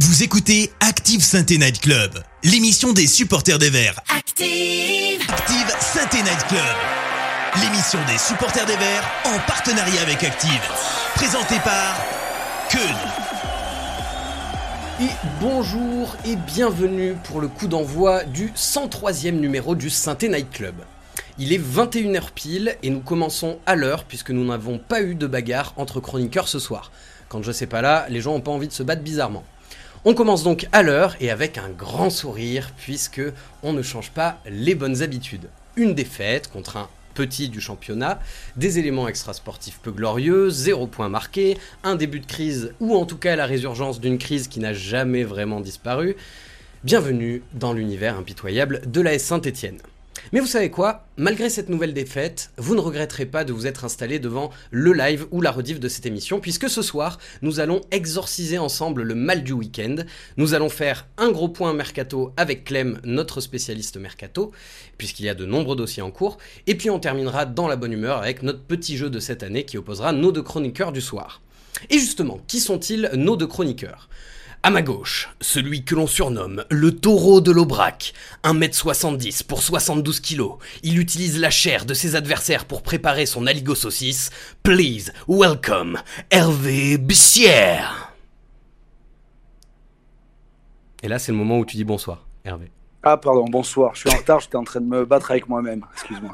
Vous écoutez Active Sainte Night Club, l'émission des supporters des Verts. Active Active Sainte Night Club, l'émission des supporters des Verts en partenariat avec Active. Présentée par Keun. Et bonjour et bienvenue pour le coup d'envoi du 103e numéro du Synthé Night Club. Il est 21h pile et nous commençons à l'heure puisque nous n'avons pas eu de bagarre entre chroniqueurs ce soir. Quand je sais pas là, les gens ont pas envie de se battre bizarrement. On commence donc à l'heure et avec un grand sourire puisque on ne change pas les bonnes habitudes. Une défaite contre un petit du championnat, des éléments extrasportifs peu glorieux, zéro point marqué, un début de crise ou en tout cas la résurgence d'une crise qui n'a jamais vraiment disparu. Bienvenue dans l'univers impitoyable de la S Saint-Étienne. Mais vous savez quoi? Malgré cette nouvelle défaite, vous ne regretterez pas de vous être installé devant le live ou la rediff de cette émission, puisque ce soir, nous allons exorciser ensemble le mal du week-end. Nous allons faire un gros point mercato avec Clem, notre spécialiste mercato, puisqu'il y a de nombreux dossiers en cours. Et puis on terminera dans la bonne humeur avec notre petit jeu de cette année qui opposera nos deux chroniqueurs du soir. Et justement, qui sont-ils nos deux chroniqueurs? À ma gauche, celui que l'on surnomme le taureau de l'Aubrac. 1m70 pour 72 kg. Il utilise la chair de ses adversaires pour préparer son aligo saucisse. Please welcome Hervé Bussière. Et là, c'est le moment où tu dis bonsoir, Hervé. Ah, pardon, bonsoir. Je suis en retard, j'étais en train de me battre avec moi-même. Excuse-moi.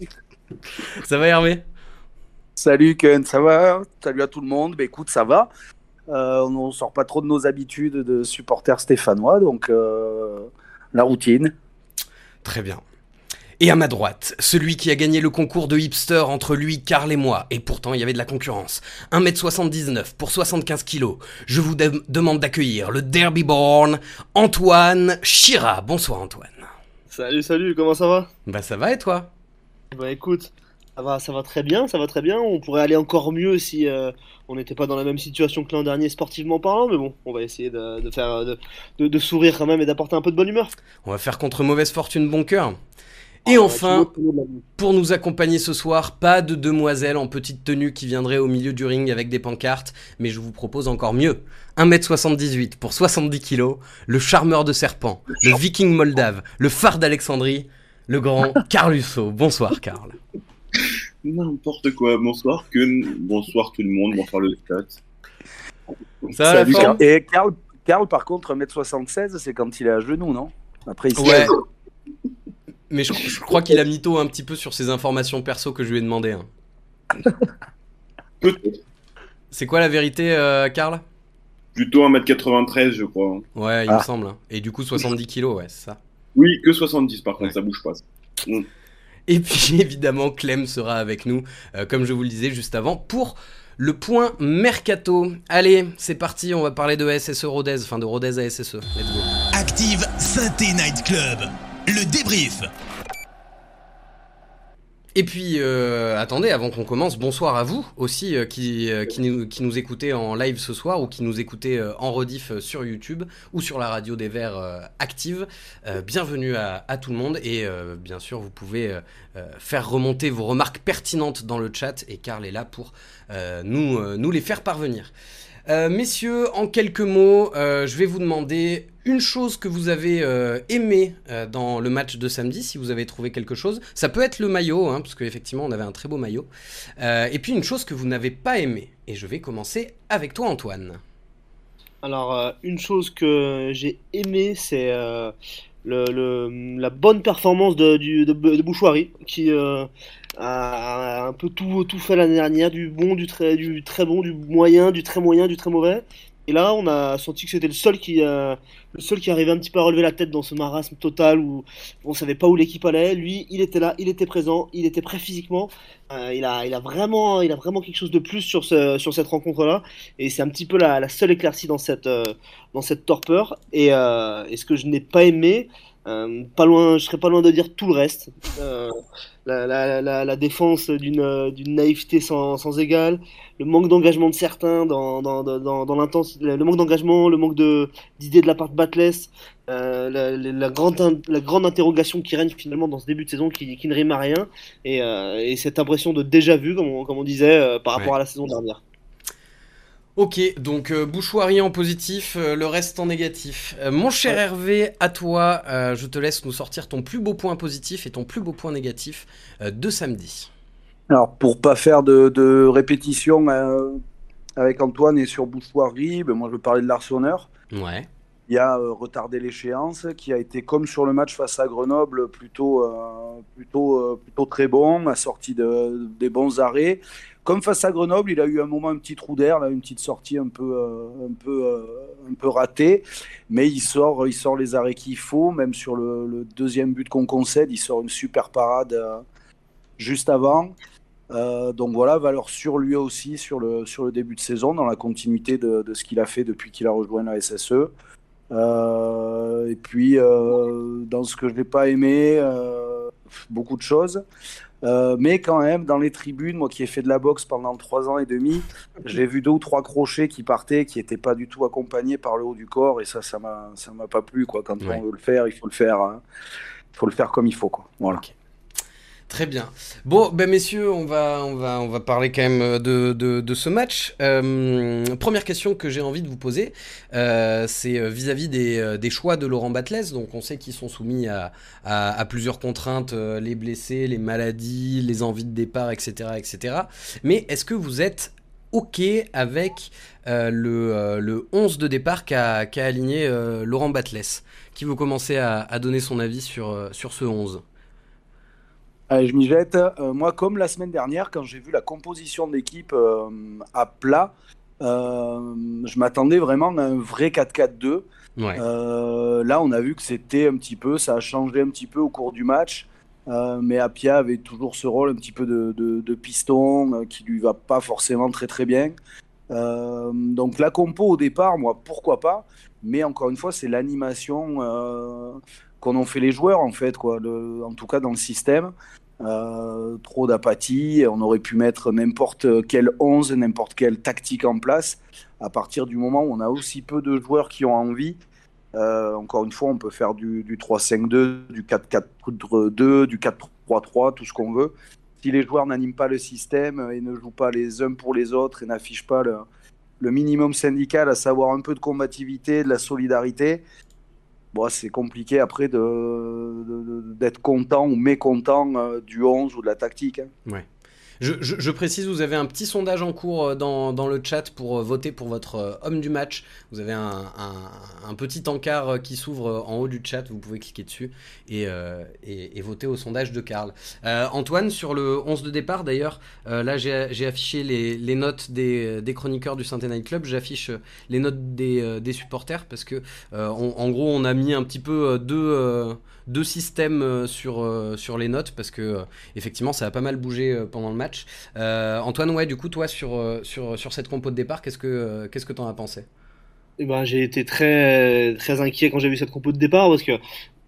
Ça va, Hervé? Salut, Ken, ça va? Salut à tout le monde. Bah, écoute, ça va. Euh, on ne sort pas trop de nos habitudes de supporters stéphanois, donc euh, la routine. Très bien. Et à ma droite, celui qui a gagné le concours de hipster entre lui, Karl et moi, et pourtant il y avait de la concurrence. 1m79 pour 75 kg. Je vous de- demande d'accueillir le Derby Born, Antoine Chira. Bonsoir Antoine. Salut, salut, comment ça va? Bah ça va et toi? Bah écoute, ça va, ça va très bien, ça va très bien. On pourrait aller encore mieux si euh, on n'était pas dans la même situation que l'an dernier sportivement parlant, mais bon, on va essayer de, de faire de, de- de sourire quand même et d'apporter un peu de bonne humeur. On va faire contre mauvaise fortune bon cœur. Et Ah, enfin, pour nous accompagner ce soir, pas de demoiselle en petite tenue qui viendrait au milieu du ring avec des pancartes, mais je vous propose encore mieux. 1m78 pour 70 kg, le charmeur de serpent, le viking moldave, le phare d'Alexandrie, le grand Karl Husso. Bonsoir Karl. N'importe quoi. Bonsoir, Kun. Bonsoir tout le monde. Bonsoir le chat. Ça Salut. Et Karl, Karl, par contre, 1m76, c'est quand il est à genoux, non? Après, il se Ouais. lève. Mais je, je crois qu'il a mytho un petit peu sur ses informations perso que je lui ai demandé. hein. Peut-être. C'est quoi la vérité, euh, Karl? Plutôt 1m93, je crois. Ouais, il Ah. me semble. hein. Et du coup, 70 kilos, ouais, c'est ça. Oui, que 70 par contre, Ouais. ça bouge pas. Et puis évidemment, Clem sera avec nous, euh, comme je vous le disais juste avant, pour le point mercato. Allez, c'est parti, on va parler de SSE Rodez, enfin de Rodez à SSE. Let's go. Active Sainte Night Club, le débrief. Et puis, euh, attendez, avant qu'on commence, bonsoir à vous aussi euh, qui, euh, qui, nous, écoutez en live ce soir ou qui nous écoutez en rediff sur YouTube ou sur la radio des Verts active. Bienvenue à, tout le monde et bien sûr, vous pouvez faire remonter vos remarques pertinentes dans le chat et Karl est là pour nous les faire parvenir. Euh, messieurs, en quelques mots, euh, je vais vous demander une chose que vous avez euh, aimé euh, dans le match de samedi, si vous avez trouvé quelque chose. Ça peut être le maillot, hein, parce qu'effectivement, on avait un très beau maillot. Et puis une chose que vous n'avez pas aimé. Et je vais commencer avec toi, Antoine. Alors, une chose que j'ai aimé, c'est la bonne performance de, du, qui a un peu tout, tout fait l'année dernière, du bon, du très, du très bon, du moyen, du très moyen, du très mauvais. Et là, on a senti que c'était le seul qui, euh, le seul qui arrivait un petit peu à relever la tête dans ce marasme total où on savait pas où l'équipe allait. Lui, il était là, il était présent, il était prêt physiquement. Euh, il a, il a vraiment, il a vraiment quelque chose de plus sur ce, sur cette rencontre-là. Et c'est un petit peu la, la seule éclaircie dans cette, euh, dans cette torpeur. Et, et ce que je n'ai pas aimé, euh, pas loin, je serais pas loin de dire tout le reste. Euh, la, la, la, la défense d'une euh, d'une naïveté sans, sans égale, le manque d'engagement de certains dans, dans, dans, dans l'intensité, le manque d'engagement, le manque d'idées de la part de Batless, euh, la, grande, in- la grande interrogation qui règne finalement dans ce début de saison qui, qui ne rime à rien, et, et cette impression de déjà vu, comme on, comme on disait, par rapport Ouais. à la saison dernière. Ok, donc euh, Bouchoirie en positif, euh, le reste en négatif. Euh, mon cher Hervé, à toi, je te laisse nous sortir ton plus beau point positif et ton plus beau point négatif de samedi. Alors, pour pas faire de, de répétition avec Antoine et sur Bouchoirie, ben moi je veux parler de l'Arseneur. Ouais. Il a euh, retardé l'échéance, qui a été comme sur le match face à Grenoble, plutôt, plutôt, plutôt très bon, a sorti de, des bons arrêts. Comme face à Grenoble, il a eu un moment un petit trou d'air, une petite sortie un peu, euh, un peu, euh, un peu ratée, mais il sort, il sort les arrêts qu'il faut. Même sur le, deuxième but qu'on concède, il sort une super parade euh, juste avant. Donc voilà, valeur sur lui aussi sur le, sur le début de saison, dans la continuité de, ce qu'il a fait depuis qu'il a rejoint la SSE. Et puis, dans ce que je n'ai pas aimé, beaucoup de choses. Euh, mais quand même, dans les tribunes, moi qui ai fait de la boxe pendant trois ans et demi, j'ai vu deux ou trois crochets qui partaient, qui n'étaient pas du tout accompagnés par le haut du corps, et ça, ça m'a, ça m'a pas plu, quoi. Quand Ouais. on veut le faire, il faut le faire, hein. il faut le faire comme il faut, quoi. Voilà. Très bien. Bon, ben messieurs, on va, on va, on va parler quand même de, de, ce match. Euh, première question que j'ai envie de vous poser, euh, c'est euh, vis-à-vis des, choix de Laurent Batles. Donc, on sait qu'ils sont soumis à, plusieurs contraintes, les blessés, les maladies, les envies de départ, etc., etc. Mais est-ce que vous êtes OK avec le, le 11 de départ qu'a aligné Laurent Batles? Qui veut commencer à, donner son avis sur, sur ce 11 Allez, je m'y jette. Euh, moi, comme la semaine dernière, quand j'ai vu la composition d'équipe euh, à plat, euh, je m'attendais vraiment à un vrai 4-4-2. Ouais. Euh, là, on a vu que c'était un petit peu, ça a changé un petit peu au cours du match. Mais Apia avait toujours ce rôle un petit peu de, de- de piston qui lui va pas forcément très très bien. Donc la compo au départ, moi, pourquoi pas. Mais encore une fois, c'est l'animation qu'en ont fait les joueurs en fait, quoi. Le- en tout cas dans le système. Euh, trop d'apathie. On aurait pu mettre n'importe quel 11, n'importe quelle tactique en place. À partir du moment où on a aussi peu de joueurs qui ont envie, euh, encore une fois, on peut faire du, du 3-5-2, du 4-4-2, du 4-3-3, tout ce qu'on veut. Si les joueurs n'animent pas le système et ne jouent pas les uns pour les autres et n'affichent pas le minimum syndical, à savoir un peu de combativité, de la solidarité, c'est compliqué après d'être content ou mécontent euh, du 11 ou de la tactique. hein. Je, précise, vous avez un petit sondage en cours euh, dans, le chat pour euh, voter pour votre euh, homme du match. Vous avez un, petit encart qui s'ouvre en haut du chat, vous pouvez cliquer dessus et, voter au sondage de Karl. Antoine, sur le 11 de départ d'ailleurs, là j'ai affiché les, notes des, chroniqueurs du Saint Night Club, j'affiche les notes des, supporters parce que en gros on a mis un petit peu deux, deux systèmes euh, sur, euh, sur les notes parce que euh, effectivement ça a pas mal bougé pendant le match. Antoine, ouais, du coup, toi, sur, sur, sur cette compo de départ, qu'est-ce que qu'est-ce que t'en as pensé? Eh ben, j'ai été très très inquiet quand j'ai vu cette compo de départ parce que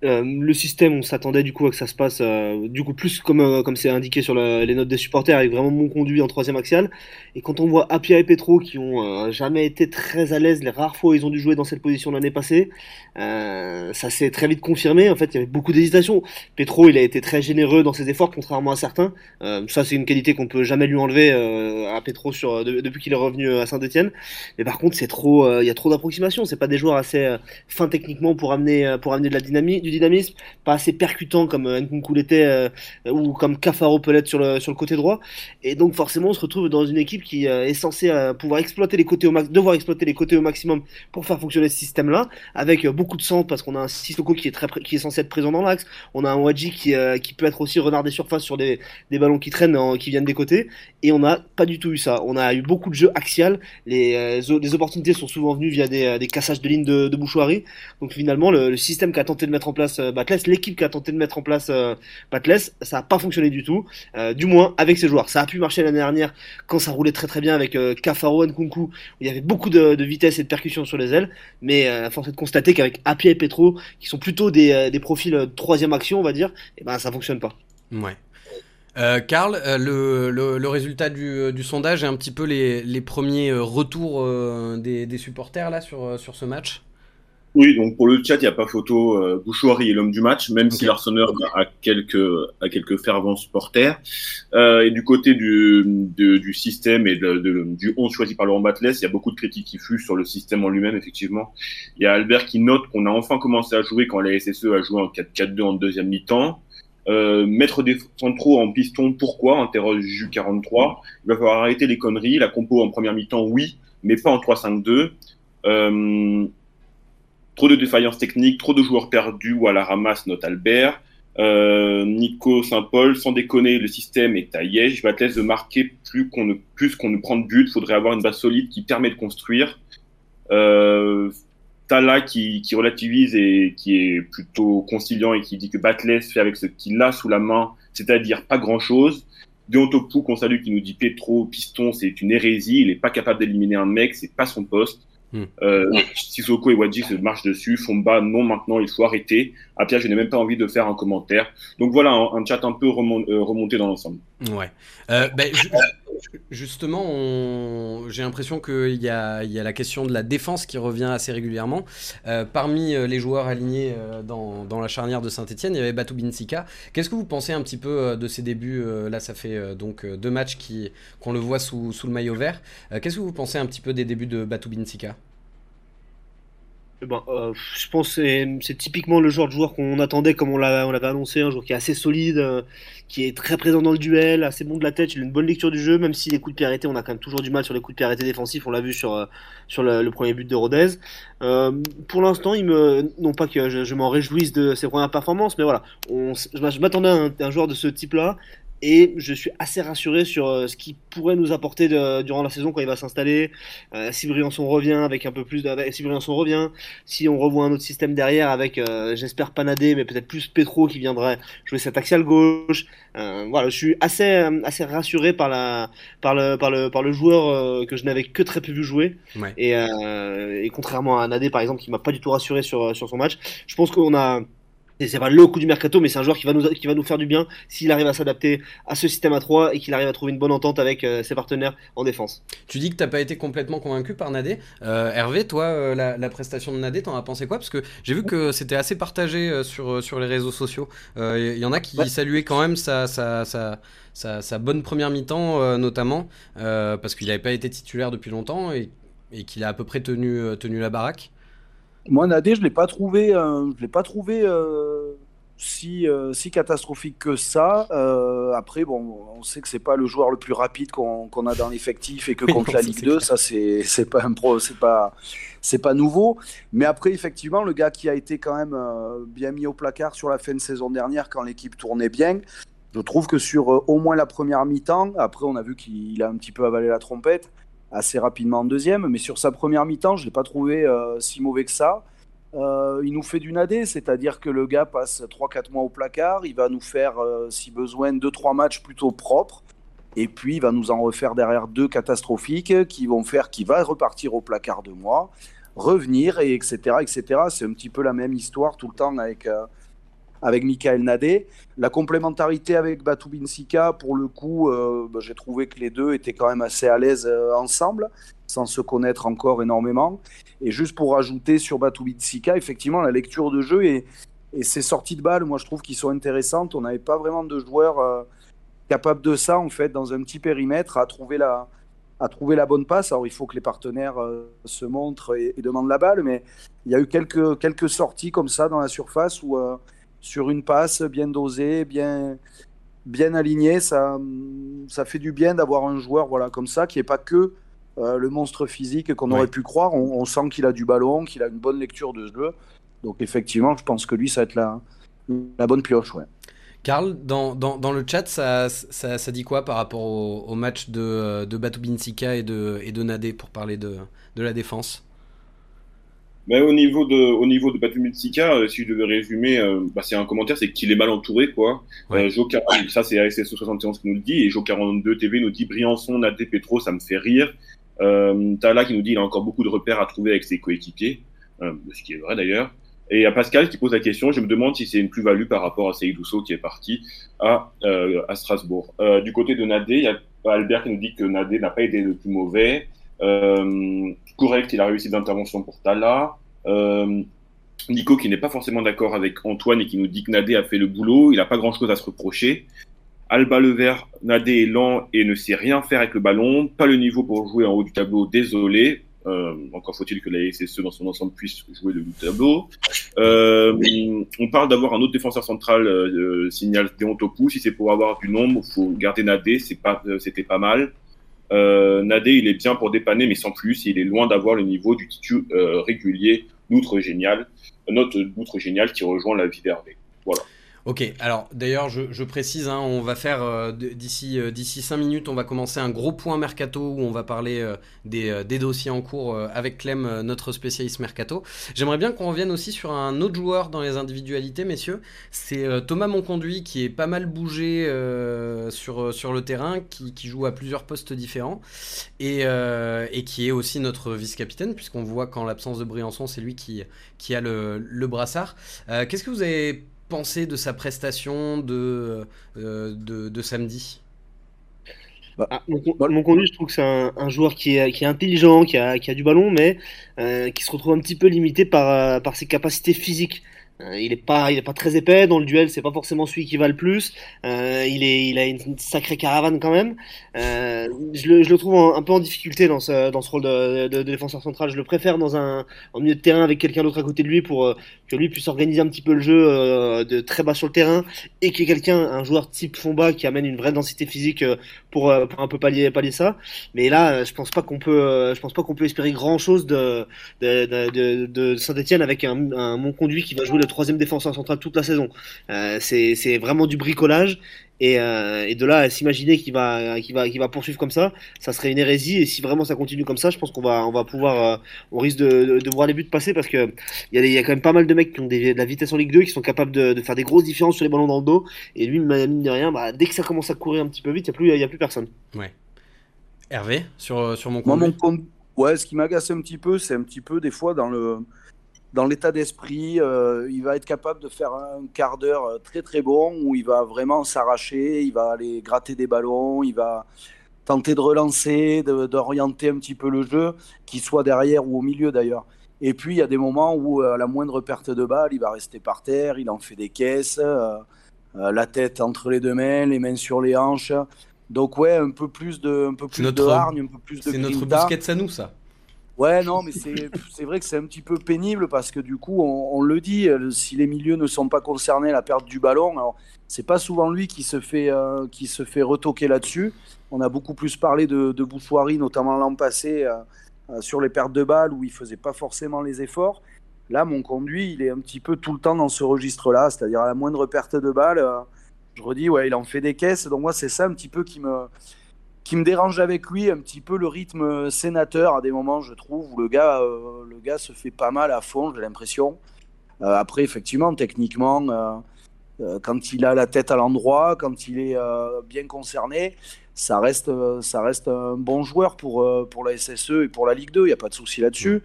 euh, le système, on s'attendait du coup à que ça se passe euh, du coup plus comme euh, comme c'est indiqué sur les notes des supporters avec vraiment mon conduit en troisième axial. Et quand on voit Apia et Petro qui ont jamais été très à l'aise les rares fois où ils ont dû jouer dans cette position l'année passée, ça s'est très vite confirmé. En fait, il y avait beaucoup d'hésitation. Petro, il a été très généreux dans ses efforts contrairement à certains. Ça, c'est une qualité qu'on peut jamais lui enlever à Petro sur de- depuis qu'il est revenu à Saint-Etienne. Mais par contre, c'est trop, il y a trop d'approximations. C'est pas des joueurs assez fins techniquement pour amener, pour amener de la dynamique, dynamisme, pas assez percutant comme euh, Nkunku l'était euh, ou comme Cafaro peut l'être sur le sur le côté droit. Et donc forcément, on se retrouve dans une équipe qui euh, est censée pouvoir exploiter les côtés au max, devoir exploiter les côtés au maximum pour faire fonctionner ce système-là, avec beaucoup de centres parce qu'on a un Sissoko qui est très, qui est censé être présent dans l'axe. On a un Wadji qui qui peut être aussi renard des surfaces sur des des ballons qui traînent, en- qui viennent des côtés. Et on n'a pas du tout eu ça. On a eu beaucoup de jeux axial. Les, les opportunités sont souvent venues via des, des cassages de lignes de, de bouchoirie. Donc finalement, le, le système qu'a tenté de mettre en place euh, Batles, l'équipe qui a tenté de mettre en place euh, Batles, ça n'a pas fonctionné du tout. Euh, du moins avec ses joueurs. Ça a pu marcher l'année dernière quand ça roulait très très bien avec euh, Cafaro Nkunku, où il y avait beaucoup de, vitesse et de percussion sur les ailes. Mais euh, force est de constater qu'avec Apia et Petro, qui sont plutôt des, euh, profils euh, troisième action, on va dire, et ben ça fonctionne pas. Ouais. Euh, euh, le, résultat du, euh, sondage et un petit peu les, premiers euh, retours euh, des, supporters là euh, sur ce match? Oui, donc pour le chat, il n'y a pas photo. Euh, Bouchouari est l'homme du match, même si l'Arseneur a quelques, a quelques fervents supporters. Euh, et du côté du, du système et de, du 11 choisi par Laurent Batles, il y a beaucoup de critiques qui fusent sur le système en lui-même, effectivement. Il y a Albert qui note qu'on a enfin commencé à jouer quand la SSE a joué en 4-4-2 en deuxième mi-temps. Euh, mettre des centraux en piston, pourquoi? Interroge Ju43. Il va falloir arrêter les conneries. La compo en première mi-temps, oui, mais pas en 3-5-2. Euh, trop de défaillances techniques, trop de joueurs perdus ou à la ramasse, note Albert. Euh, Nico Saint-Paul, sans déconner, le système est à Liège. Va de marquer plus qu'on ne, ne prend de but. Faudrait avoir une base solide qui permet de construire. Euh, Tala qui, relativise et qui est plutôt conciliant et qui dit que Batles fait avec ce qu'il a sous la main, c'est-à-dire pas grand-chose. Deontopou qu'on salue qui nous dit Petro, piston, c'est une hérésie, il n'est pas capable d'éliminer un mec, c'est pas son poste. Hmm. Euh, Sissoko et Wadji se marchent dessus. Fomba, non, maintenant, il faut arrêter. Apia, je n'ai même pas envie de faire un commentaire. Donc voilà, un, chat un peu euh, remonté dans l'ensemble. Ouais. Euh, ben, justement, j'ai l'impression qu'il y a, la question de la défense qui revient assez régulièrement. Euh, parmi euh, les joueurs alignés dans, dans, la charnière de Saint-Etienne, il y avait Batou Binsika. Qu'est-ce que vous pensez un petit peu de ses débuts Là, ça fait donc deux matchs qu'on le voit sous, sous, le maillot vert. Qu'est-ce que vous pensez un petit peu des débuts de Batou Binsika? Bon, euh, je pense que c'est typiquement le genre de joueur qu'on attendait, comme on l'avait annoncé, un joueur qui est assez solide, euh, qui est très présent dans le duel, assez bon de la tête, il a une bonne lecture du jeu, même si les coups de pied arrêtés, on a quand même toujours du mal sur les coups de pied arrêtés défensifs, on l'a vu sur, euh, sur le, premier but de Rodez. pour l'instant, il me, non pas que je, m'en réjouisse de ses premières performances, mais voilà, on, je m'attendais à un, joueur de ce type-là, et je suis assez rassuré sur euh, ce qu'il pourrait nous apporter durant la saison quand il va s'installer. Euh, si Briançon revient avec un peu plus de, si Briançon revient, si on revoit un autre système derrière avec, euh, j'espère Panadé, mais peut-être plus Petro qui viendrait jouer cette axiale gauche. voilà, je suis assez assez rassuré par la par le par le par le joueur que je n'avais que très peu vu jouer. Et, et, contrairement à Nadé par exemple qui m'a pas du tout rassuré sur sur son match, je pense qu'on a c'est pas le coup du mercato, mais c'est un joueur qui va nous, qui va nous faire du bien s'il arrive à s'adapter à ce système à 3 et qu'il arrive à trouver une bonne entente avec euh, ses partenaires en défense. Tu dis que t'as pas été complètement convaincu par Nadé. Euh, Hervé, toi, euh, la, prestation de Nadé, t'en as pensé quoi? Parce que j'ai vu que c'était assez partagé sur, sur les réseaux sociaux. Il y en a qui saluaient quand même sa, sa, sa, sa, bonne première mi-temps, notamment, parce qu'il n'avait pas été titulaire depuis longtemps et, et qu'il a à peu près tenu, tenu la baraque. Moi, Nadé, je l'ai pas trouvé, euh, je l'ai pas trouvé euh, si, euh, si catastrophique que ça. après, bon, on sait que c'est pas le joueur le plus rapide qu'on a dans l'effectif et que contre la Ligue 2, ça c'est pas un pro, c'est pas pas nouveau. Mais après, effectivement, le gars qui a été quand même bien mis au placard sur la fin de saison dernière quand l'équipe tournait bien. Je trouve que sur au moins la première mi-temps, après on a vu qu'il a un petit peu avalé la trompette, assez rapidement en deuxième. Mais sur sa première mi-temps, je ne l'ai pas trouvé euh, si mauvais que ça. Euh, il nous fait du nadé, c'est-à-dire que le gars passe 3-4 mois au placard, il va nous faire, euh, si besoin, 2-3 matchs plutôt propres, et puis il va nous en refaire derrière deux catastrophiques qui vont faire qu'il va repartir au placard de mois, revenir, et etc. etc. C'est un petit peu la même histoire tout le temps avec, avec Michael Nadé. La complémentarité avec Batubinsika, pour le coup, euh, bah, j'ai trouvé que les deux étaient quand même assez à l'aise euh, ensemble, sans se connaître encore énormément. Et juste pour rajouter sur Batubinsika, effectivement, la lecture de jeu et, et ses sorties de balles, moi je trouve qu'ils sont intéressantes. On n'avait pas vraiment de joueurs euh, capables de ça, en fait, dans un petit périmètre, à trouver la, bonne passe. Alors il faut que les partenaires se montrent et, demandent la balle, mais il y a eu quelques sorties comme ça dans la surface où sur une passe bien dosée, bien, bien alignée. Ça, ça fait du bien d'avoir un joueur voilà, comme ça qui n'est pas que euh, le monstre physique qu'on aurait pu croire. On, sent qu'il a du ballon, qu'il a une bonne lecture de jeu. Donc effectivement, je pense que lui, ça va être la, la bonne pioche. Ouais. Karl, dans, dans, dans, le chat, ça, ça, ça, dit quoi par rapport au, match de, de Batubinsika et de, et de Nadé pour parler de, de la défense? Mais au niveau de, au niveau de euh, si je devais résumer, euh, bah, c'est un commentaire, c'est qu'il est mal entouré, quoi. Euh, ça c'est ASSO 71 qui nous le dit, et Jo42 TV nous dit Briançon, Nadé, Petro, ça me fait rire. Euh, Tala qui nous dit il a encore beaucoup de repères à trouver avec ses coéquipiers, euh, ce qui est vrai d'ailleurs. Et à Pascal qui pose la question, je me demande si c'est une plus-value par rapport à Seydou qui est parti à, euh, à Strasbourg. Euh, du côté de Nadé, il y a Albert qui nous dit que Nadé n'a pas été le plus mauvais. Euh, correct, il a réussi d'intervention pour Tala. Euh, Nico qui n'est pas forcément d'accord avec Antoine et qui nous dit que Nadé a fait le boulot. Il n'a pas grand-chose à se reprocher. Alba Levert, Nadé est lent et ne sait rien faire avec le ballon. Pas le niveau pour jouer en haut du tableau, désolé. Euh, encore faut-il que la SSE dans son ensemble puisse jouer le tableau. Euh, on parle d'avoir un autre défenseur central, euh, signal Deontopou. Si c'est pour avoir du nombre, faut garder Nadé, c'était pas mal. Euh, Nadé, il est bien pour dépanner, mais sans plus. Il est loin d'avoir le niveau du titu euh, régulier, l'outre génial, notre outre génial qui rejoint la vie d'Hervé. Voilà. Ok, alors d'ailleurs je, précise, hein, on va faire euh, d'ici euh, d'ici 5 minutes, on va commencer un gros point mercato où on va parler euh, des, euh, dossiers en cours euh, avec Clem, euh, notre spécialiste mercato. J'aimerais bien qu'on revienne aussi sur un autre joueur dans les individualités, messieurs. C'est euh, Thomas Monconduit qui est pas mal bougé euh, sur, euh, sur le terrain, qui, joue à plusieurs postes différents et, euh, et qui est aussi notre vice-capitaine, puisqu'on voit qu'en l'absence de Briançon, c'est lui qui, qui a le, le brassard. Euh, Qu'est-ce que vous avez pensé de sa prestation de, euh, de, de samedi Ah, mon, mon conduit, je trouve que c'est un, un joueur qui est, qui est intelligent, qui a, qui a du ballon, mais euh, qui se retrouve un petit peu limité par, euh, par ses capacités physiques. Euh, il est pas, il est pas très épais dans le duel, c'est pas forcément celui qui va le plus. Euh, il est, il a une sacrée caravane quand même. Euh, je, le, trouve un, peu en difficulté dans ce, dans ce rôle de, défenseur central. Je le préfère dans un, en milieu de terrain avec quelqu'un d'autre à côté de lui pour euh, que lui puisse organiser un petit peu le jeu de très bas sur le terrain et qu'il y ait quelqu'un, un joueur type Fomba qui amène une vraie densité physique pour, un peu pallier, pallier ça. Mais là, je pense pas qu'on peut, je pense pas qu'on peut espérer grand chose de, de, Saint-Etienne avec un, un Monconduit qui va jouer le troisième défenseur central toute la saison. Euh, c'est, vraiment du bricolage. Et, euh, et de là à s'imaginer qu'il va, qu'il va, qu'il va poursuivre comme ça, ça serait une hérésie. Et si vraiment ça continue comme ça, je pense qu'on va, on va pouvoir, euh, on risque de, de, de voir les buts passer parce que il y, a y quand même pas mal de mecs qui ont des, de la vitesse en Ligue 2, qui sont capables de, de faire des grosses différences sur les ballons dans le dos. Et lui, mine de rien, bah, dès que ça commence à courir un petit peu vite, il n'y a, plus- a personne. Hervé, sur, euh, sur mon Moi, conduit mon compte, ouais, ce qui m'agace un petit peu, c'est un petit peu des fois dans le dans l'état d'esprit, euh, il va être capable de faire un quart d'heure euh, très très bon où il va vraiment s'arracher, il va aller gratter des ballons, il va tenter de relancer, d'orienter un petit peu le jeu, qu'il soit derrière ou au milieu d'ailleurs. Et puis il y a des moments où euh, à la moindre perte de balle, il va rester par terre, il en fait des caisses, euh, la tête entre les deux mains, les mains sur les hanches. Donc ouais, un peu plus de, un peu plus notre- de hargne, un peu plus de C'est notre. Busquets à nous, ça. Ouais, non, mais c'est vrai que c'est un petit peu pénible parce que du coup, on, le dit, euh, si les milieux ne sont pas concernés, la perte du ballon, alors c'est pas souvent lui qui se fait, euh, qui se fait retoquer là-dessus. On a beaucoup plus parlé de, de notamment l'an passé, euh, sur les pertes de balles où il faisait pas forcément les efforts. Là, mon conduit, il est un petit peu tout le temps dans ce registre-là, c'est-à-dire à la moindre perte de balle, je redis, ouais, il en fait des caisses. Donc moi, c'est ça un petit peu qui me, qui me dérange avec lui, un petit peu le rythme sénateur à des moments, je trouve, où le gars, euh, le gars se fait pas mal à fond, j'ai l'impression. Euh, après, effectivement, techniquement, euh, euh, quand il a la tête à l'endroit, quand il est euh, bien concerné, ça reste, euh, ça reste un bon joueur pour, euh, pour la SSE et pour la Ligue 2, il n'y a pas de souci là-dessus.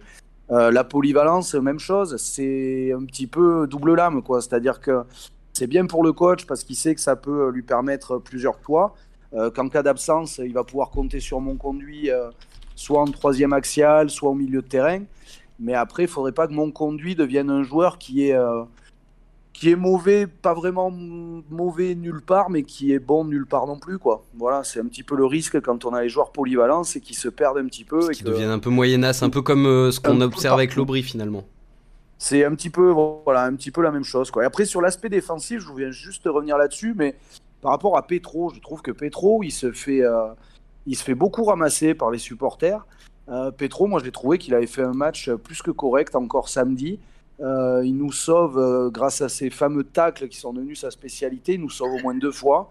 Euh, la polyvalence, même chose, c'est un petit peu double lame, quoi. C'est-à-dire que c'est bien pour le coach parce qu'il sait que ça peut lui permettre plusieurs toits. Euh, qu'en cas d'absence, il va pouvoir compter sur mon conduit, euh, soit en troisième axial, soit au milieu de terrain. Mais après, il faudrait pas que mon conduit devienne un joueur qui est, euh, qui est mauvais, pas vraiment mauvais nulle part, mais qui est bon nulle part non plus. Quoi. Voilà, c'est un petit peu le risque quand on a les joueurs polyvalents, c'est qu'ils se perdent un petit peu. et deviennent un peu moyennasse, un peu comme euh, ce qu'on observe avec l'Aubry finalement. C'est un petit peu voilà, un petit peu la même chose quoi. Et après sur l'aspect défensif, je viens juste revenir là-dessus mais par rapport à Petro, je trouve que Petro, il se fait euh, il se fait beaucoup ramasser par les supporters. Euh, Petro, moi j'ai trouvé qu'il avait fait un match plus que correct encore samedi. Euh, il nous sauve grâce à ces fameux tacles qui sont devenus sa spécialité, il nous sauve au moins deux fois.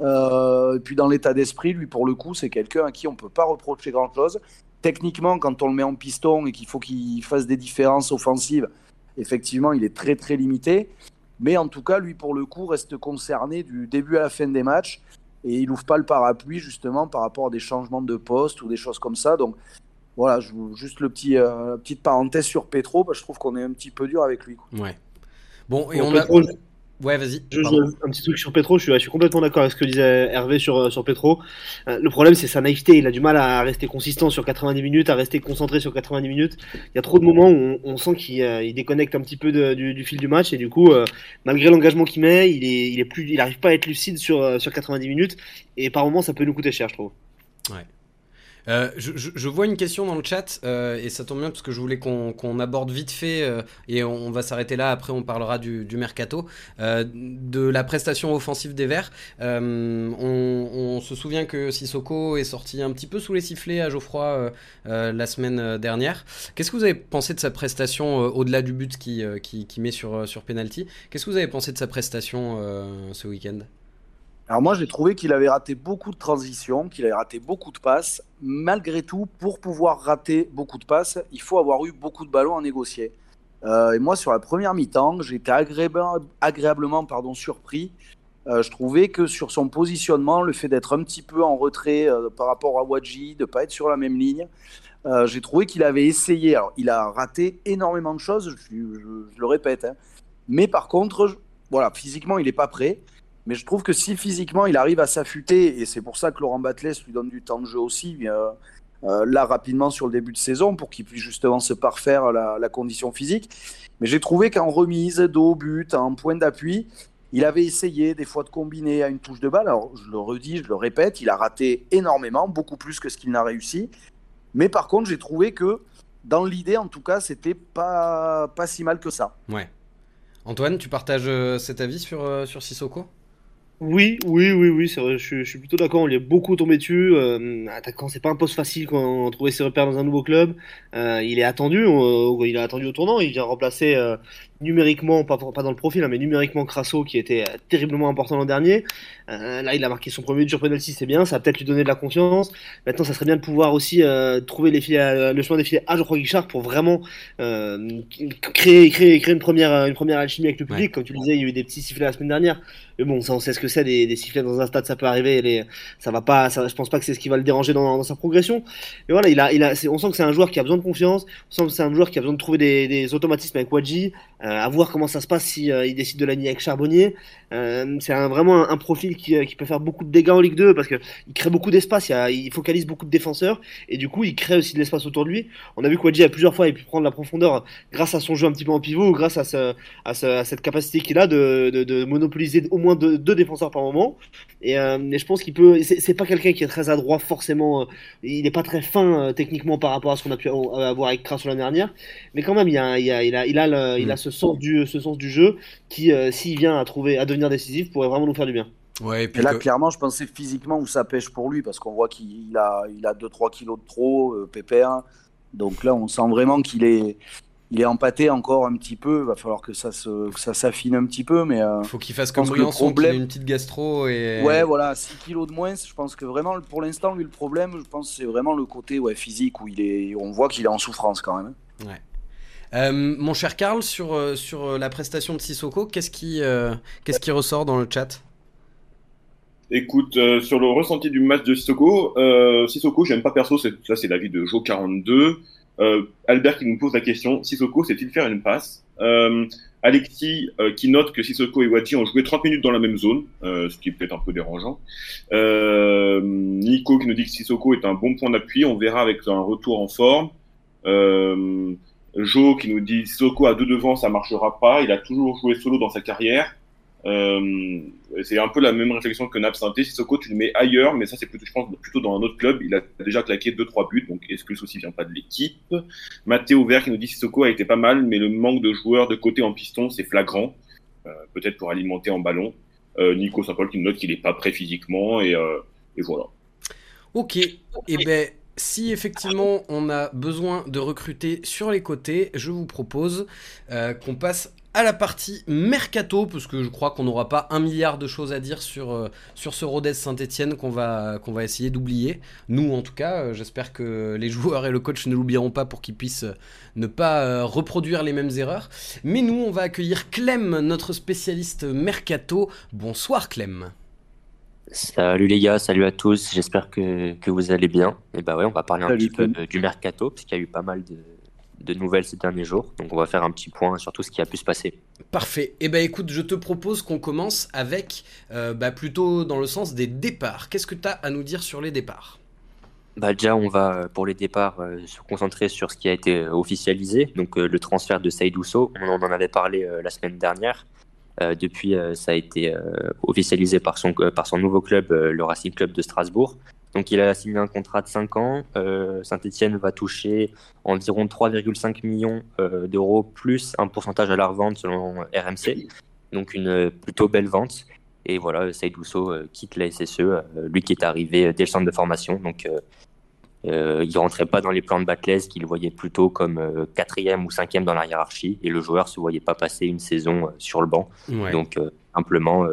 Et puis dans l'état d'esprit, lui pour le coup, c'est quelqu'un à qui on peut pas reprocher grand-chose. Techniquement, quand on le met en piston et qu'il faut qu'il fasse des différences offensives, effectivement, il est très très limité. Mais en tout cas, lui, pour le coup, reste concerné du début à la fin des matchs. Et il ouvre pas le parapluie, justement, par rapport à des changements de poste ou des choses comme ça. Donc, voilà, je, juste le petit, euh, la petite parenthèse sur Petro, parce que je trouve qu'on est un petit peu dur avec lui. quoi. Ouais. Bon, et Bon, on a. Ouais, vas-y. un petit truc sur Petro, je suis, je suis complètement d'accord avec ce que disait Hervé sur, euh, sur Petro. Euh, le problème, c'est sa naïveté. Il a du mal à rester consistant sur 90 minutes, à rester concentré sur 90 minutes. Il y a trop de moments où on, sent qu'il euh, déconnecte un petit peu du, fil du match et du coup, malgré l'engagement qu'il met, il est, il est plus, il arrive pas à être lucide sur, sur 90 minutes et par moments, ça peut nous coûter cher, je trouve. Ouais. Euh, je, vois une question dans le chat euh, et ça tombe bien parce que je voulais qu'on aborde vite fait euh, et on, va s'arrêter là. Après, on parlera du, mercato de la prestation offensive des Verts. On, se souvient que Sissoko est sorti un petit peu sous les sifflets à Geoffroy la semaine dernière. Qu'est-ce que vous avez pensé de sa prestation au-delà du but qui, qui, met sur, sur penalty? Qu'est-ce que vous avez pensé de sa prestation ce week-end? Alors moi, j'ai trouvé qu'il avait raté beaucoup de transitions, qu'il avait raté beaucoup de passes. Malgré tout, pour pouvoir rater beaucoup de passes, il faut avoir eu beaucoup de ballons à négocier. Euh, et moi, sur la première mi-temps, j'étais agréablement pardon, surpris. Euh, je trouvais que sur son positionnement, le fait d'être un petit peu en retrait euh, par rapport à Wadji, de ne pas être sur la même ligne, j'ai trouvé qu'il avait essayé. Alors, il a raté énormément de choses, je, le répète. Hein. Mais par contre, voilà, physiquement, il n'est pas prêt. Mais je trouve que si physiquement il arrive à s'affûter, et c'est pour ça que Laurent Batles lui donne du temps de jeu aussi, euh, euh, là rapidement sur le début de saison, pour qu'il puisse justement se parfaire la, la condition physique. Mais j'ai trouvé qu'en remise, dos, but, en point d'appui, il avait essayé des fois de combiner à une touche de balle. Alors je le redis, je le répète, il a raté énormément, beaucoup plus que ce qu'il n'a réussi. Mais par contre, j'ai trouvé que dans l'idée, en tout cas, c'était pas, pas si mal que ça. Ouais. Antoine, tu partages euh, cet avis sur, sur Sissoko? Oui, oui, oui, oui, vrai, je, suis plutôt d'accord, on lui est beaucoup tombé dessus. Euh, attaquant, c'est pas un poste facile quand on trouvait ses repères dans un nouveau club. Euh, il est attendu, il est attendu au tournant, il vient remplacer euh, numériquement, pas, pas dans le profil, hein, mais numériquement Crasso qui était euh, terriblement important l'an dernier. Euh, là, il a marqué son premier but sur penalty, c'est bien, ça va peut-être lui donner de la confiance. Maintenant, ça serait bien de pouvoir aussi euh, trouver les filets, le chemin des filets à Geoffroy Guichard pour vraiment créer, créer, créer une première, une première alchimie avec le public. Comme tu le disais, il y a eu des petits sifflets la semaine dernière. Mais bon, ça, on sait ce que c'est, des, des, sifflets dans un stade, ça peut arriver. Les, ça va pas, ça, je pense pas que c'est ce qui va le déranger dans, dans sa progression. Mais voilà, il a, il a, on sent que c'est un joueur qui a besoin de confiance. On sent que c'est un joueur qui a besoin de trouver des, des automatismes avec Wadji. Euh, à voir comment ça se passe si euh, il décide de l'année avec Charbonnier. Euh, c'est vraiment un, profil qui, peut faire beaucoup de dégâts en Ligue 2 parce que il crée beaucoup d'espace, il, focalise beaucoup de défenseurs et du coup il crée aussi de l'espace autour de lui. On a vu qu'Wadji a plusieurs fois il pu prendre la profondeur grâce à son jeu un petit peu en pivot ou grâce à, à, cette capacité qu'il a de, monopoliser au moins deux, défenseurs par moment. Et, je pense qu'il peut. C'est pas quelqu'un qui est très adroit forcément. Il n'est pas très fin techniquement par rapport à ce qu'on a pu avoir avec Kras l'année dernière, mais quand même il a, il a, il a, il a, il a ce sens du, ce sens du jeu qui, euh, s'il vient à, trouver, à devenir décisif, pourrait vraiment nous faire du bien. Ouais, et, puis là, clairement, je pensais physiquement où ça pêche pour lui, parce qu'on voit qu'il a, il a 2-3 kilos de trop, euh, pépère. Donc là, on sent vraiment qu'il est, il est empâté encore un petit peu. Il va falloir que ça, se, ça s'affine un petit peu. Mais euh, faut qu'il fasse comme Briançon, problème... une petite gastro. Et... Ouais, voilà, 6 kilos de moins. Je pense que vraiment, pour l'instant, lui, le problème, je pense, c'est vraiment le côté ouais, physique où il est, on voit qu'il est en souffrance quand même. Ouais. Euh, mon cher Karl, sur, euh, sur euh, la prestation de Sissoko, qu'est-ce qui, qui ressort dans le chat? Écoute, sur le ressenti du match de Sissoko, euh, Sissoko, j'aime pas perso, ça c'est l'avis de Jo42. Albert qui nous pose la question, Sissoko sait-il faire une passe? Alexis qui note que Sissoko et Wadji ont joué 30 minutes dans la même zone, ce qui est peut-être un peu dérangeant. Nico qui nous dit que Sissoko est un bon point d'appui, on verra avec un retour en forme. Jo qui nous dit Soko à deux devant, ça marchera pas. Il a toujours joué solo dans sa carrière. Euh, c'est un peu la même réflexion que Napsanté. Soko, tu le mets ailleurs, mais ça, c'est plutôt, je pense, plutôt dans un autre club. Il a déjà claqué deux, trois buts. Donc, est-ce que le souci vient pas de l'équipe? Mathéo Vert qui nous dit Soko a été pas mal, mais le manque de joueurs de côté en piston, c'est flagrant. Euh, peut-être pour alimenter en ballon. Euh, Nico Saint-Paul qui note qu'il est pas prêt physiquement et, et voilà. Ok. Et eh ben, si effectivement on a besoin de recruter sur les côtés, je vous propose euh, qu'on passe à la partie mercato, parce que je crois qu'on n'aura pas un milliard de choses à dire sur, euh, sur ce Rodez Saint-Etienne qu'on va, essayer d'oublier. Nous, en tout cas, euh, j'espère que les joueurs et le coach ne l'oublieront pas pour qu'ils puissent ne pas reproduire les mêmes erreurs. Mais nous, on va accueillir Clem, notre spécialiste mercato. Bonsoir Clem. Salut les gars, salut à tous, j'espère que, que, vous allez bien. Et bah ouais, on va parler un petit peu du mercato, parce qu'il y a eu pas mal de, de nouvelles ces derniers jours. Donc on va faire un petit point sur tout ce qui a pu se passer. Parfait. Eh ben écoute, je te propose qu'on commence avec bah, plutôt dans le sens des départs. Qu'est-ce que tu as à nous dire sur les départs? Bah déjà, on va pour les départs se concentrer sur ce qui a été officialisé, donc le transfert de Saïd Ousso. On en avait parlé la semaine dernière. Depuis, ça a été officialisé par son, par son nouveau club, le Racing Club de Strasbourg. Donc il a signé un contrat de 5 ans. Euh, Saint-Etienne va toucher environ 3,5 millions euh, d'euros plus un pourcentage à la revente selon RMC. Donc une plutôt belle vente. Et voilà, Saïd euh, quitte la SSE, lui qui est arrivé dès le centre de formation. Donc il ne rentrait pas dans les plans de Batles qu'il voyait plutôt comme quatrième ou cinquième dans la hiérarchie. Et le joueur ne se voyait pas passer une saison sur le banc. Donc simplement...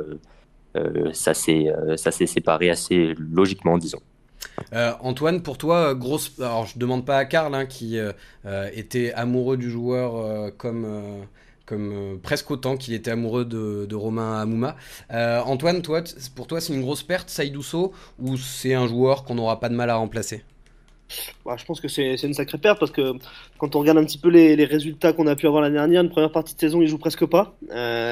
ça s'est séparé assez logiquement, disons. Euh, Antoine, pour toi, grosse. Alors, je demande pas à Karl, hein, qui euh, euh, était amoureux du joueur comme, comme presque autant qu'il était amoureux de, Romain Amouma. Antoine, toi, pour toi, c'est une grosse perte, Saïdousso, ou c'est un joueur qu'on n'aura pas de mal à remplacer? Bah, je pense que c'est une sacrée perte parce que quand on regarde un petit peu les, résultats qu'on a pu avoir l'année dernière, une première partie de saison, il joue presque pas.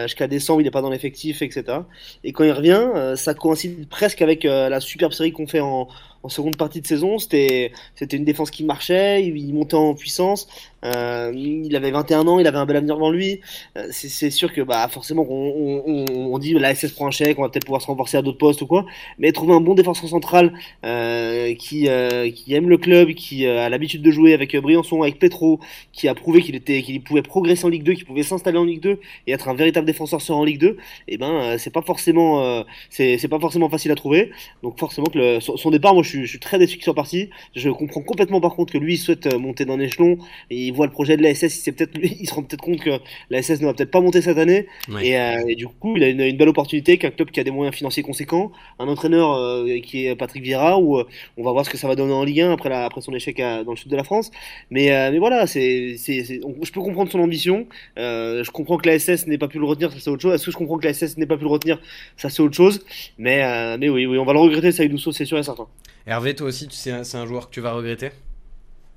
Jusqu'à décembre, il n'est pas dans l'effectif, etc. Et quand il revient, ça coïncide presque avec la superbe série qu'on fait en, en seconde partie de saison, c'était une défense qui marchait, il, montait en puissance. Euh, il avait 21 ans, il avait un bel avenir devant lui. Euh, c'est sûr que bah forcément on, on, on, dit la SS prend un chèque, on va peut-être pouvoir se renforcer à d'autres postes ou quoi. Mais trouver un bon défenseur central euh, qui qui aime le club, qui a l'habitude de jouer avec Briançon, avec Petro, qui a prouvé qu'il était pouvait progresser en Ligue 2, qu'il pouvait s'installer en Ligue 2 et être un véritable défenseur sur en Ligue 2. Et eh ben c'est pas forcément pas forcément facile à trouver. Donc forcément que le, son départ, moi je suis, très déçu qu'il soit parti. Je comprends complètement par contre que lui il souhaite euh, monter d'un échelon et il voit le projet de la SS. Il, se rend peut-être compte que la SS ne va peut-être pas monter cette année. Euh, et, du coup, il a une, belle opportunité qu'un club qui a des moyens financiers conséquents, un entraîneur euh, qui est Patrick Vieira, où on va voir ce que ça va donner en Ligue 1 après, la, après son échec dans le sud de la France. Mais, mais voilà, c'est, je peux comprendre son ambition. je comprends que la SS n'ait pas pu le retenir, ça c'est autre chose. Est-ce que je comprends que la SS n'ait pas pu le retenir Ça c'est autre chose. Mais, mais oui, oui, on va le regretter, Saïdousso, c'est sûr et certain. Hervé, toi aussi, c'est un, joueur que tu vas regretter?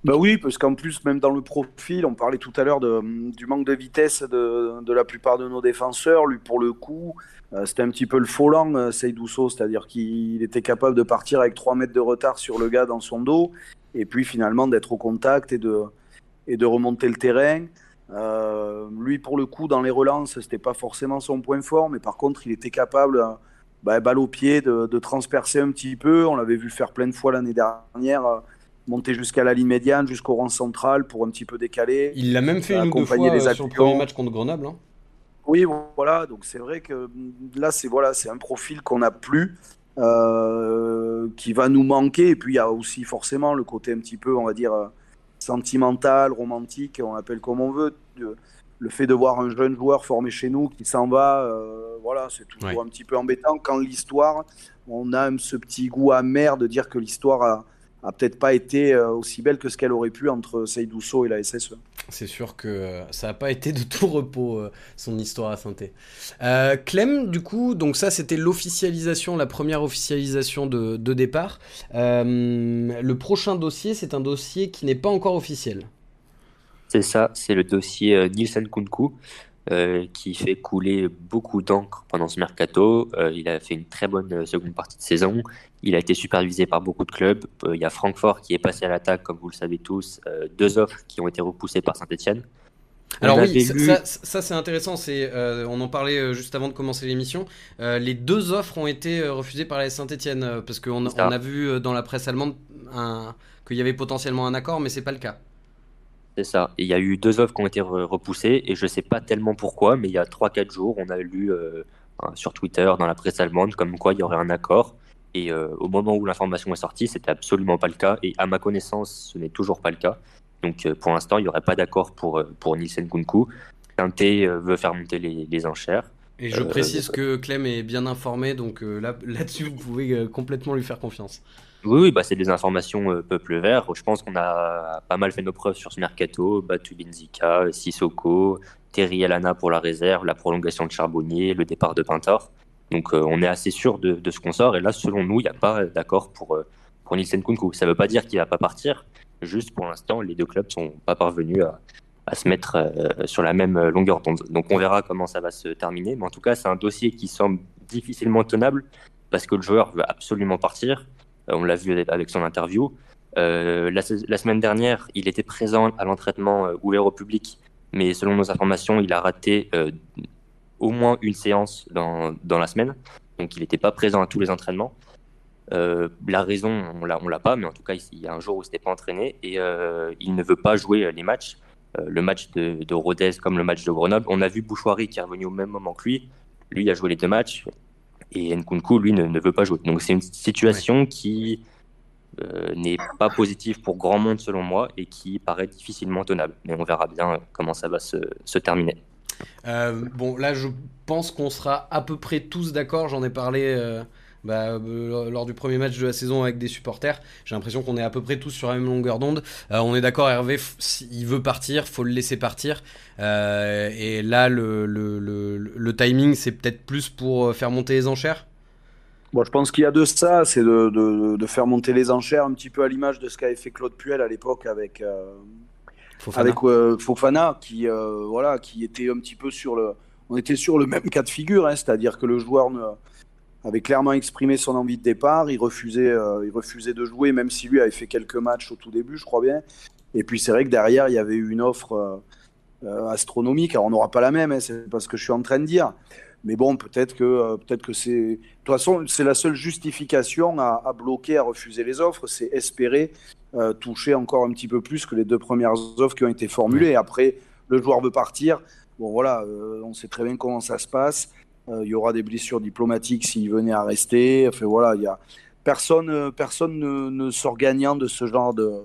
Bah oui, parce qu'en plus, même dans le profil, on parlait tout à l'heure du manque de vitesse de, la plupart de nos défenseurs. Lui, pour le coup, euh, c'était un petit peu le folant, euh, c'est-à-dire qu'il était capable de partir avec 3 mètres de retard sur le gars dans son dos, et puis finalement d'être au contact et de, remonter le terrain. Euh, lui, pour le coup, dans les relances, c'était pas forcément son point fort, mais par contre, il était capable bah, balle au pied, de, transpercer un petit peu. On l'avait vu faire plein de fois l'année dernière, euh, monter jusqu'à la ligne médiane, jusqu'au rang central pour un petit peu décaler. Il l'a même fait une ou deux fois les euh, sur le premier match contre Grenoble. Hein. Oui, voilà. Donc c'est vrai que là, c'est voilà, c'est un profil qu'on n'a plus. Euh, qui va nous manquer. Et puis il y a aussi forcément le côté un petit peu, on va dire, sentimental, romantique, on l'appelle comme on veut, le fait de voir un jeune joueur formé chez nous qui s'en va, euh, voilà, c'est toujours un petit peu embêtant quand l'histoire, on a ce petit goût amer de dire que l'histoire a, a peut-être pas été euh, aussi belle que ce qu'elle aurait pu entre Seydousso et la SSE. C'est sûr que euh, ça n'a pas été de tout repos son histoire à Sainté. Euh, Clem, du coup, donc ça c'était l'officialisation, la première officialisation de, de départ. le prochain dossier, c'est un dossier qui n'est pas encore officiel. C'est ça, c'est le dossier euh, Nielsen Kunku euh, qui fait couler beaucoup d'encre pendant ce mercato. Euh, il a fait une très bonne seconde partie de saison. Il a été supervisé par beaucoup de clubs. il y a Francfort qui est passé à l'attaque, comme vous le savez tous. deux offres qui ont été repoussées par Saint-Etienne. Alors oui, ça, c'est intéressant. C'est, on en parlait juste avant de commencer l'émission. les deux offres ont été refusées par la Saint-Etienne parce qu'on on a vu dans la presse allemande qu'il y avait potentiellement un accord, mais c'est pas le cas. C'est ça. Il y a eu deux offres qui ont été repoussées et je ne sais pas tellement pourquoi, mais il y a 3-4 jours, on a lu euh, sur Twitter, dans la presse allemande, comme quoi il y aurait un accord. Et euh, au moment où l'information est sortie, c'était absolument pas le cas. Et à ma connaissance, ce n'est toujours pas le cas. Donc euh, pour l'instant, il n'y aurait pas d'accord pour, pour Nielsen Kunku. Quintet veut faire monter les, les enchères. Et je précise que Clem est bien informé, donc là, là-dessus, vous pouvez complètement lui faire confiance. Oui, bah, c'est des informations euh, peuple vert. Je pense qu'on a pas mal fait nos preuves sur ce mercato. Batu Sissoko, Terry Alana pour la réserve, la prolongation de Charbonnier, le départ de Pintor. Donc euh, on est assez sûr de, ce qu'on sort. Et là, selon nous, il n'y a pas d'accord pour, euh, pour Nielsen Kunku. Ça ne veut pas dire qu'il ne va pas partir, Juste pour l'instant, les deux clubs sont pas parvenus à, à se mettre euh, sur la même longueur d'onde. Donc on verra comment ça va se terminer. Mais en tout cas, c'est un dossier qui semble difficilement tenable parce que le joueur veut absolument partir. Euh, on l'a vu avec son interview. Euh, la, semaine dernière, il était présent à l'entraînement ouvert au public, mais selon nos informations, il a raté au moins une séance dans, dans la semaine. Donc il n'était pas présent à tous les entraînements. Euh, la raison, on l'a, on l'a pas, mais en tout cas, il y a un jour où il s'était pas entraîné et euh, il ne veut pas jouer les matchs. Euh, le match de, de, Rodez comme le match de Grenoble. On a vu Bouchoirie qui est revenu au même moment que lui. Lui, a joué les deux matchs et Nkunku, lui, ne, ne veut pas jouer. Donc c'est une situation ouais. qui n'est pas positive pour grand monde selon moi et qui paraît difficilement tenable. Mais on verra bien comment ça va se, se terminer. Euh, bon, là, je pense qu'on sera à peu près tous d'accord. J'en ai parlé euh, bah, euh, lors du premier match de la saison avec des supporters. J'ai l'impression qu'on est à peu près tous sur la même longueur d'onde. on est d'accord, Hervé, s'il veut partir, faut le laisser partir. et là, le, le, le, le timing, c'est peut-être plus pour faire monter les enchères? Bon, je pense qu'il y a de ça, c'est de, de, de, faire monter les enchères un petit peu à l'image de ce qu'avait fait Claude Puel à l'époque avec, euh, Fofana. avec euh, Fofana, qui, euh, voilà, qui était un petit peu sur le. On était sur le même cas de figure, hein, c'est-à-dire que le joueur ne, avait clairement exprimé son envie de départ, il refusait, il refusait de jouer, même si lui avait fait quelques matchs au tout début, je crois bien. Et puis c'est vrai que derrière, il y avait eu une offre astronomique. Alors on n'aura pas la même, hein, c'est pas ce que je suis en train de dire. Mais bon, peut-être que, euh, peut-être que c'est. De toute façon, c'est la seule justification à, à, bloquer, à refuser les offres, c'est espérer euh, toucher encore un petit peu plus que les deux premières offres qui ont été formulées. Après, le joueur veut partir. Bon, voilà, euh, on sait très bien comment ça se passe. Il y aura des blessures diplomatiques s'il venait à rester. Enfin, voilà, il y a personne, personne ne, sort gagnant de ce genre de,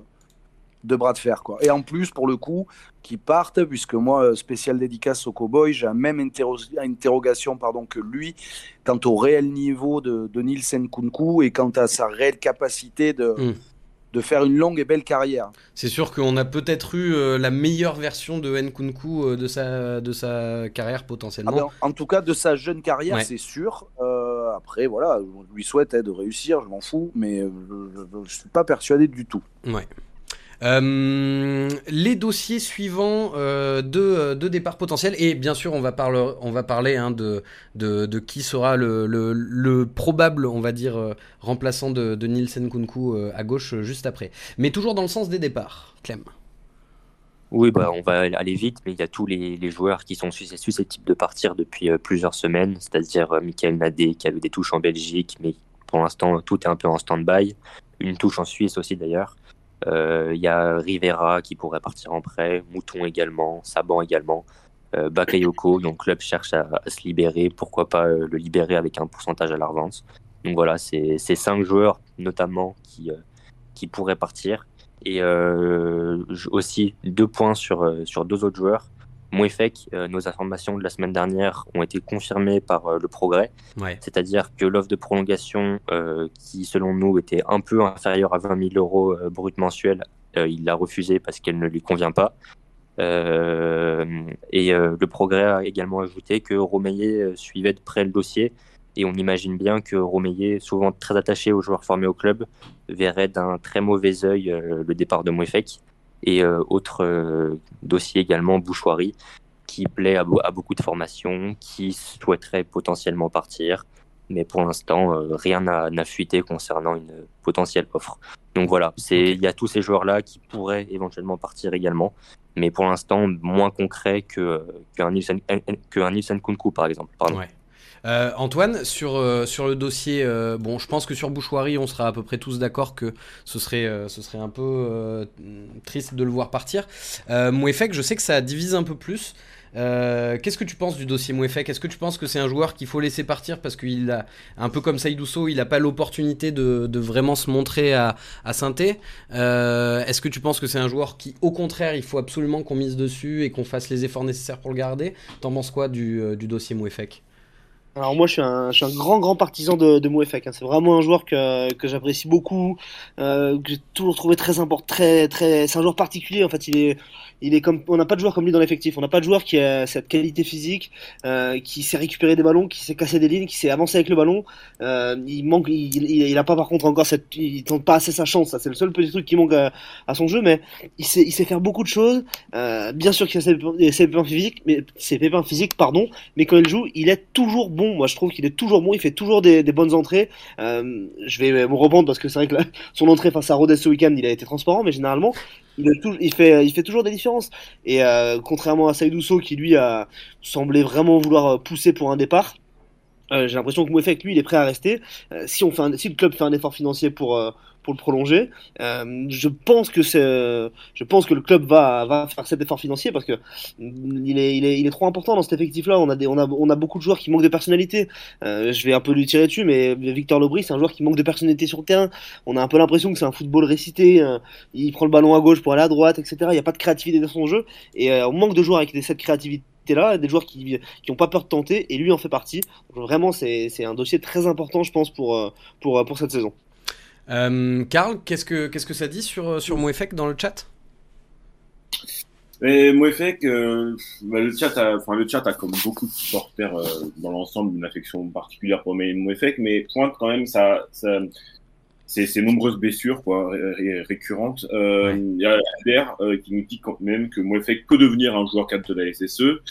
de bras de fer. Quoi. Et en plus, pour le coup, qui partent, puisque moi, spécial dédicace au cowboy, j'ai la même interro interrogation pardon, que lui quant au réel niveau de, de Nielsen Kunku et quant à sa réelle capacité de, mm. De faire une longue et belle carrière. C'est sûr qu'on a peut-être eu euh, la meilleure version de Nkunku euh, de, sa, de sa carrière potentiellement. Ah ben, en tout cas, de sa jeune carrière, ouais. c'est sûr. Euh, après, voilà, je lui souhaite hein, de réussir, je m'en fous, mais je ne suis pas persuadé du tout. Ouais. Euh, les dossiers suivants euh, de, de départ potentiel. Et bien sûr on va parler, on va parler hein, de, de, qui sera le, le, le, probable on va dire euh, remplaçant de, Nielsen Kunku euh, à gauche juste après. Mais toujours dans le sens des départs Clem. Oui, bah, on va aller vite, mais il y a tous les, joueurs qui sont susceptibles de partir depuis euh, plusieurs semaines, c'est-à-dire euh, Michael Nadé qui a eu des touches en Belgique, mais pour l'instant tout est un peu en stand-by, une touche en Suisse aussi d'ailleurs. Il euh, y a Rivera qui pourrait partir en prêt, Mouton également, Saban également, euh, Bakayoko. Donc, club cherche à, se libérer. Pourquoi pas euh, le libérer avec un pourcentage à la revente. Donc voilà, c'est cinq joueurs notamment qui, qui pourraient partir. Et aussi deux points sur, sur deux autres joueurs. Mouefek, euh, nos informations de la semaine dernière ont été confirmées par euh, le progrès. Ouais. C'est-à-dire que l'offre de prolongation, euh, qui selon nous était un peu inférieure à 20 000 euros brut mensuel, il l'a refusée parce qu'elle ne lui convient pas. et le progrès a également ajouté que Romeillet suivait de près le dossier. Et on imagine bien que Romeillet, souvent très attaché aux joueurs formés au club, verrait d'un très mauvais œil le départ de Mouefek et euh, autre euh, dossier également, Bouchoirie, qui plaît à, à, beaucoup de formations, qui souhaiterait potentiellement partir, mais pour l'instant, euh, rien n'a fuité concernant une potentielle offre. Donc voilà, il y a tous ces joueurs-là qui pourraient éventuellement partir également, mais pour l'instant moins concret que qu'un Nielsen, que Nielsen Kunku par exemple. Pardon. Ouais. Euh, Antoine, sur, euh, sur le dossier, euh, bon, je pense que sur Bouchoirie, on sera à peu près tous d'accord que ce serait, euh, un peu euh, triste de le voir partir. Mouefek, je sais que ça divise un peu plus. Qu'est-ce que tu penses du dossier Mouefek? Est-ce que tu penses que c'est un joueur qu'il faut laisser partir parce qu'il a, un peu comme Saïdousso, il n'a pas l'opportunité de, vraiment se montrer à, à Est-ce que tu penses que c'est un joueur qui, au contraire, il faut absolument qu'on mise dessus et qu'on fasse les efforts nécessaires pour le garder? T'en penses quoi du, du dossier Mouefek? Alors moi je suis un, je suis un grand grand partisan de, de Mouefek. Hein. C'est vraiment un joueur que, que j'apprécie beaucoup, euh, que j'ai toujours trouvé très important, très très. C'est un joueur particulier en fait. Il est il est comme on n'a pas de joueur comme lui dans l'effectif. On n'a pas de joueur qui a cette qualité physique, euh, qui sait récupérer des ballons, qui sait casser des lignes, qui sait avancer avec le ballon. Euh, il manque, il, il, il, a pas par contre encore cette, il tente pas assez sa chance. Ça c'est le seul petit truc qui manque à, à, son jeu, mais il sait, il sait faire beaucoup de choses. Euh, bien sûr qu'il a ses, ses pépins physiques, mais ses pépins physiques, pardon. Mais quand il joue, il est toujours bon. Moi je trouve qu'il est toujours bon. Il fait toujours des, bonnes entrées. Euh, je vais me reprendre parce que c'est vrai que son entrée face à Rodez ce week-end, il a été transparent, mais généralement il, fait, toujours des différences. Et euh, contrairement à Saïdousso qui lui a semblé vraiment vouloir pousser pour un départ, euh, j'ai l'impression que Mouefek lui il est prêt à rester. Euh, si on fait un, si le club fait un effort financier pour euh, pour le prolonger, euh, je pense que c'est, je pense que le club va va faire cet effort financier parce que il est il est, il est trop important dans cet effectif là. On a des on a on a beaucoup de joueurs qui manquent de personnalité. je vais un peu lui tirer dessus, mais Victor Lebris c'est un joueur qui manque de personnalité sur le terrain. On a un peu l'impression que c'est un football récité. il prend le ballon à gauche pour aller à droite, etc. Il n'y a pas de créativité dans son jeu et on manque de joueurs avec cette créativité là, des joueurs qui n'ont pas peur de tenter, et lui en fait partie. Donc, vraiment, c'est un dossier très important, je pense, pour, pour, pour cette saison. Euh, Karl, qu'est-ce que qu'est-ce que ça dit sur sur Moefek dans le chat? Et Moefek, euh, bah, le chat, a, enfin le chat a comme beaucoup de supporters euh, dans l'ensemble une affection particulière pour Moefek, mais pointe quand même ça, ça ces, ces nombreuses blessures quoi, ré récurrentes. Euh, ouais. Il y a Albert euh, qui nous dit quand même que Mouefek peut devenir un joueur cadre de la SSE.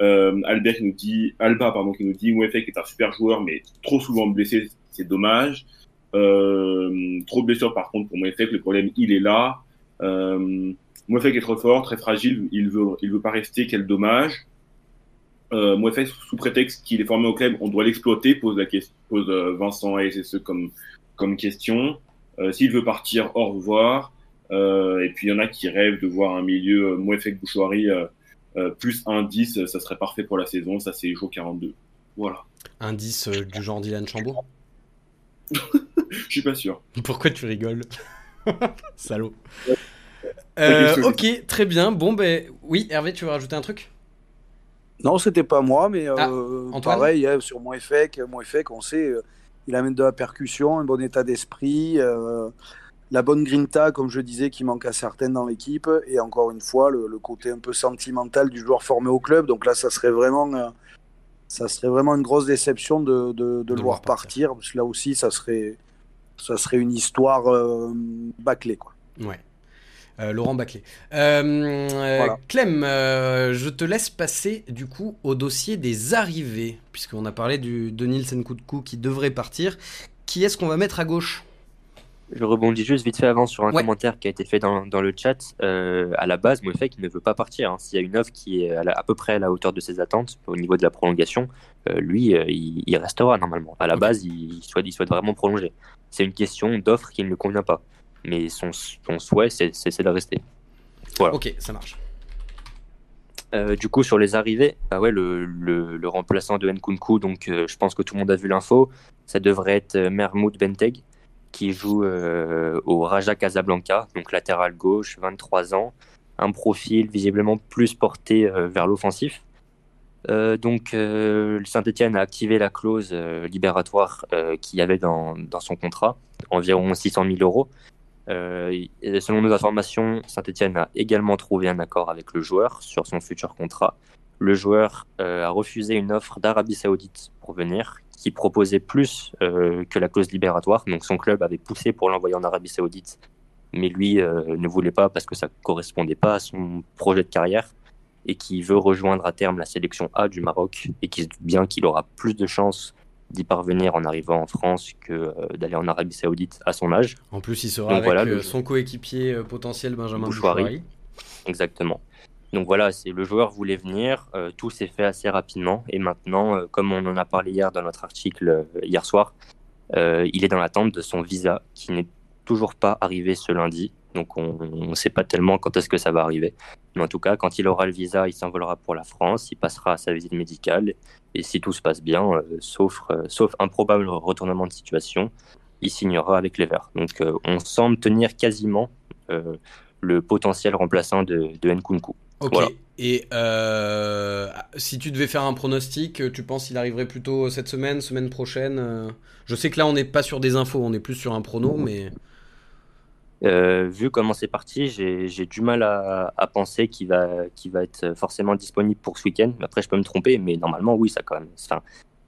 Euh, Albert qui nous dit, Alba pardon, qui nous dit Mouefek est un super joueur mais trop souvent blessé, c'est dommage. Euh, trop de blessures par contre pour Mouefek, le problème il est là. Euh, Mouefek est trop fort, très fragile, il veut, il veut pas rester, quel dommage. Euh, Mouefek sous prétexte qu'il est formé au club, on doit l'exploiter, pose la question, pose euh, Vincent à SSE comme comme question. Euh, S'il veut partir, au revoir. Euh, et puis il y en a qui rêvent de voir un milieu euh, Mouefek Bouchoirie euh, plus un 10, ça serait parfait pour la saison. Ça, c'est jour 42. Voilà. Un 10 euh, du genre Dylan Chambaud? Je suis pas sûr. Pourquoi tu rigoles? Salaud. Euh, ok, très bien. Bon, ben oui, Hervé, tu veux rajouter un truc? Non, c'était pas moi, mais ah, pareil, hein, sur Mouefek, Mouefek, on sait il amène de la percussion, un bon état d'esprit, euh, la bonne grinta, comme je disais, qui manque à certaines dans l'équipe, et encore une fois, le, le, côté un peu sentimental du joueur formé au club. Donc là, ça serait vraiment, euh, ça serait vraiment une grosse déception de, de, de, de le voir partir. partir, parce que là aussi, ça serait, ça serait une histoire euh, bâclée. Quoi. Ouais. Euh, Laurent Baclé. Euh, voilà. Clem, euh, je te laisse passer du coup au dossier des arrivées, puisqu'on a parlé du, de Nielsen Koutkou qui devrait partir. Qui est-ce qu'on va mettre à gauche? Je rebondis juste vite fait avant sur un ouais. commentaire qui a été fait dans, dans le chat. à la base, Mouefek ne veut pas partir. Hein. S'il y a une offre qui est à, la, à, peu près à la hauteur de ses attentes au niveau de la prolongation, lui, il, il, restera normalement. À la okay. base, il, il, souhaite, il souhaite vraiment prolonger. C'est une question d'offre qui ne le convient pas mais son, son souhait, c'est de rester. Voilà. Ok, ça marche. Euh, du coup, sur les arrivées, bah ouais, le, le, le, remplaçant de Nkunku, donc euh, je pense que tout le monde a vu l'info, ça devrait être euh, Mermoud Benteg, qui joue euh, au Raja Casablanca, donc latéral gauche, 23 ans, un profil visiblement plus porté vers l'offensif. donc Saint-Etienne a activé la clause libératoire qu'il y avait dans, dans son contrat, environ 600 000 euros. Euh, selon nos informations, Saint-Etienne a également trouvé un accord avec le joueur sur son futur contrat. Le joueur euh, a refusé une offre d'Arabie Saoudite pour venir, qui proposait plus euh, que la clause libératoire. Donc son club avait poussé pour l'envoyer en Arabie Saoudite, mais lui ne voulait pas parce que ça correspondait pas à son projet de carrière et qui veut rejoindre à terme la sélection A du Maroc et qui bien qu'il aura plus de chances d'y parvenir en arrivant en France que euh, d'aller en Arabie Saoudite à son âge. En plus, il sera Donc, avec voilà, le... son coéquipier euh, potentiel Benjamin Bouchouari. Bouchouari. Exactement. Donc voilà, c'est le joueur voulait venir, euh, tout s'est fait assez rapidement et maintenant, euh, comme on en a parlé hier dans notre article euh, hier soir, il est dans l'attente de son visa qui n'est toujours pas arrivé ce lundi. Donc on ne sait pas tellement quand est-ce que ça va arriver. Mais en tout cas, quand il aura le visa, il s'envolera pour la France, il passera sa visite médicale. Et si tout se passe bien, euh, sauf, euh, sauf un probable retournement de situation, il signera avec les Verts. Donc euh, on semble tenir quasiment le potentiel remplaçant de, de Nkunku. Ok. Et euh, si tu devais faire un pronostic, tu penses qu'il arriverait plutôt cette semaine, semaine prochaine euh? Je sais que là, on n'est pas sur des infos, on est plus sur un prono, mais. Euh, vu comment c'est parti, j'ai du mal à, à penser qu'il va, être forcément disponible pour ce week-end. Après, je peux me tromper, mais normalement, oui, ça quand même. Enfin,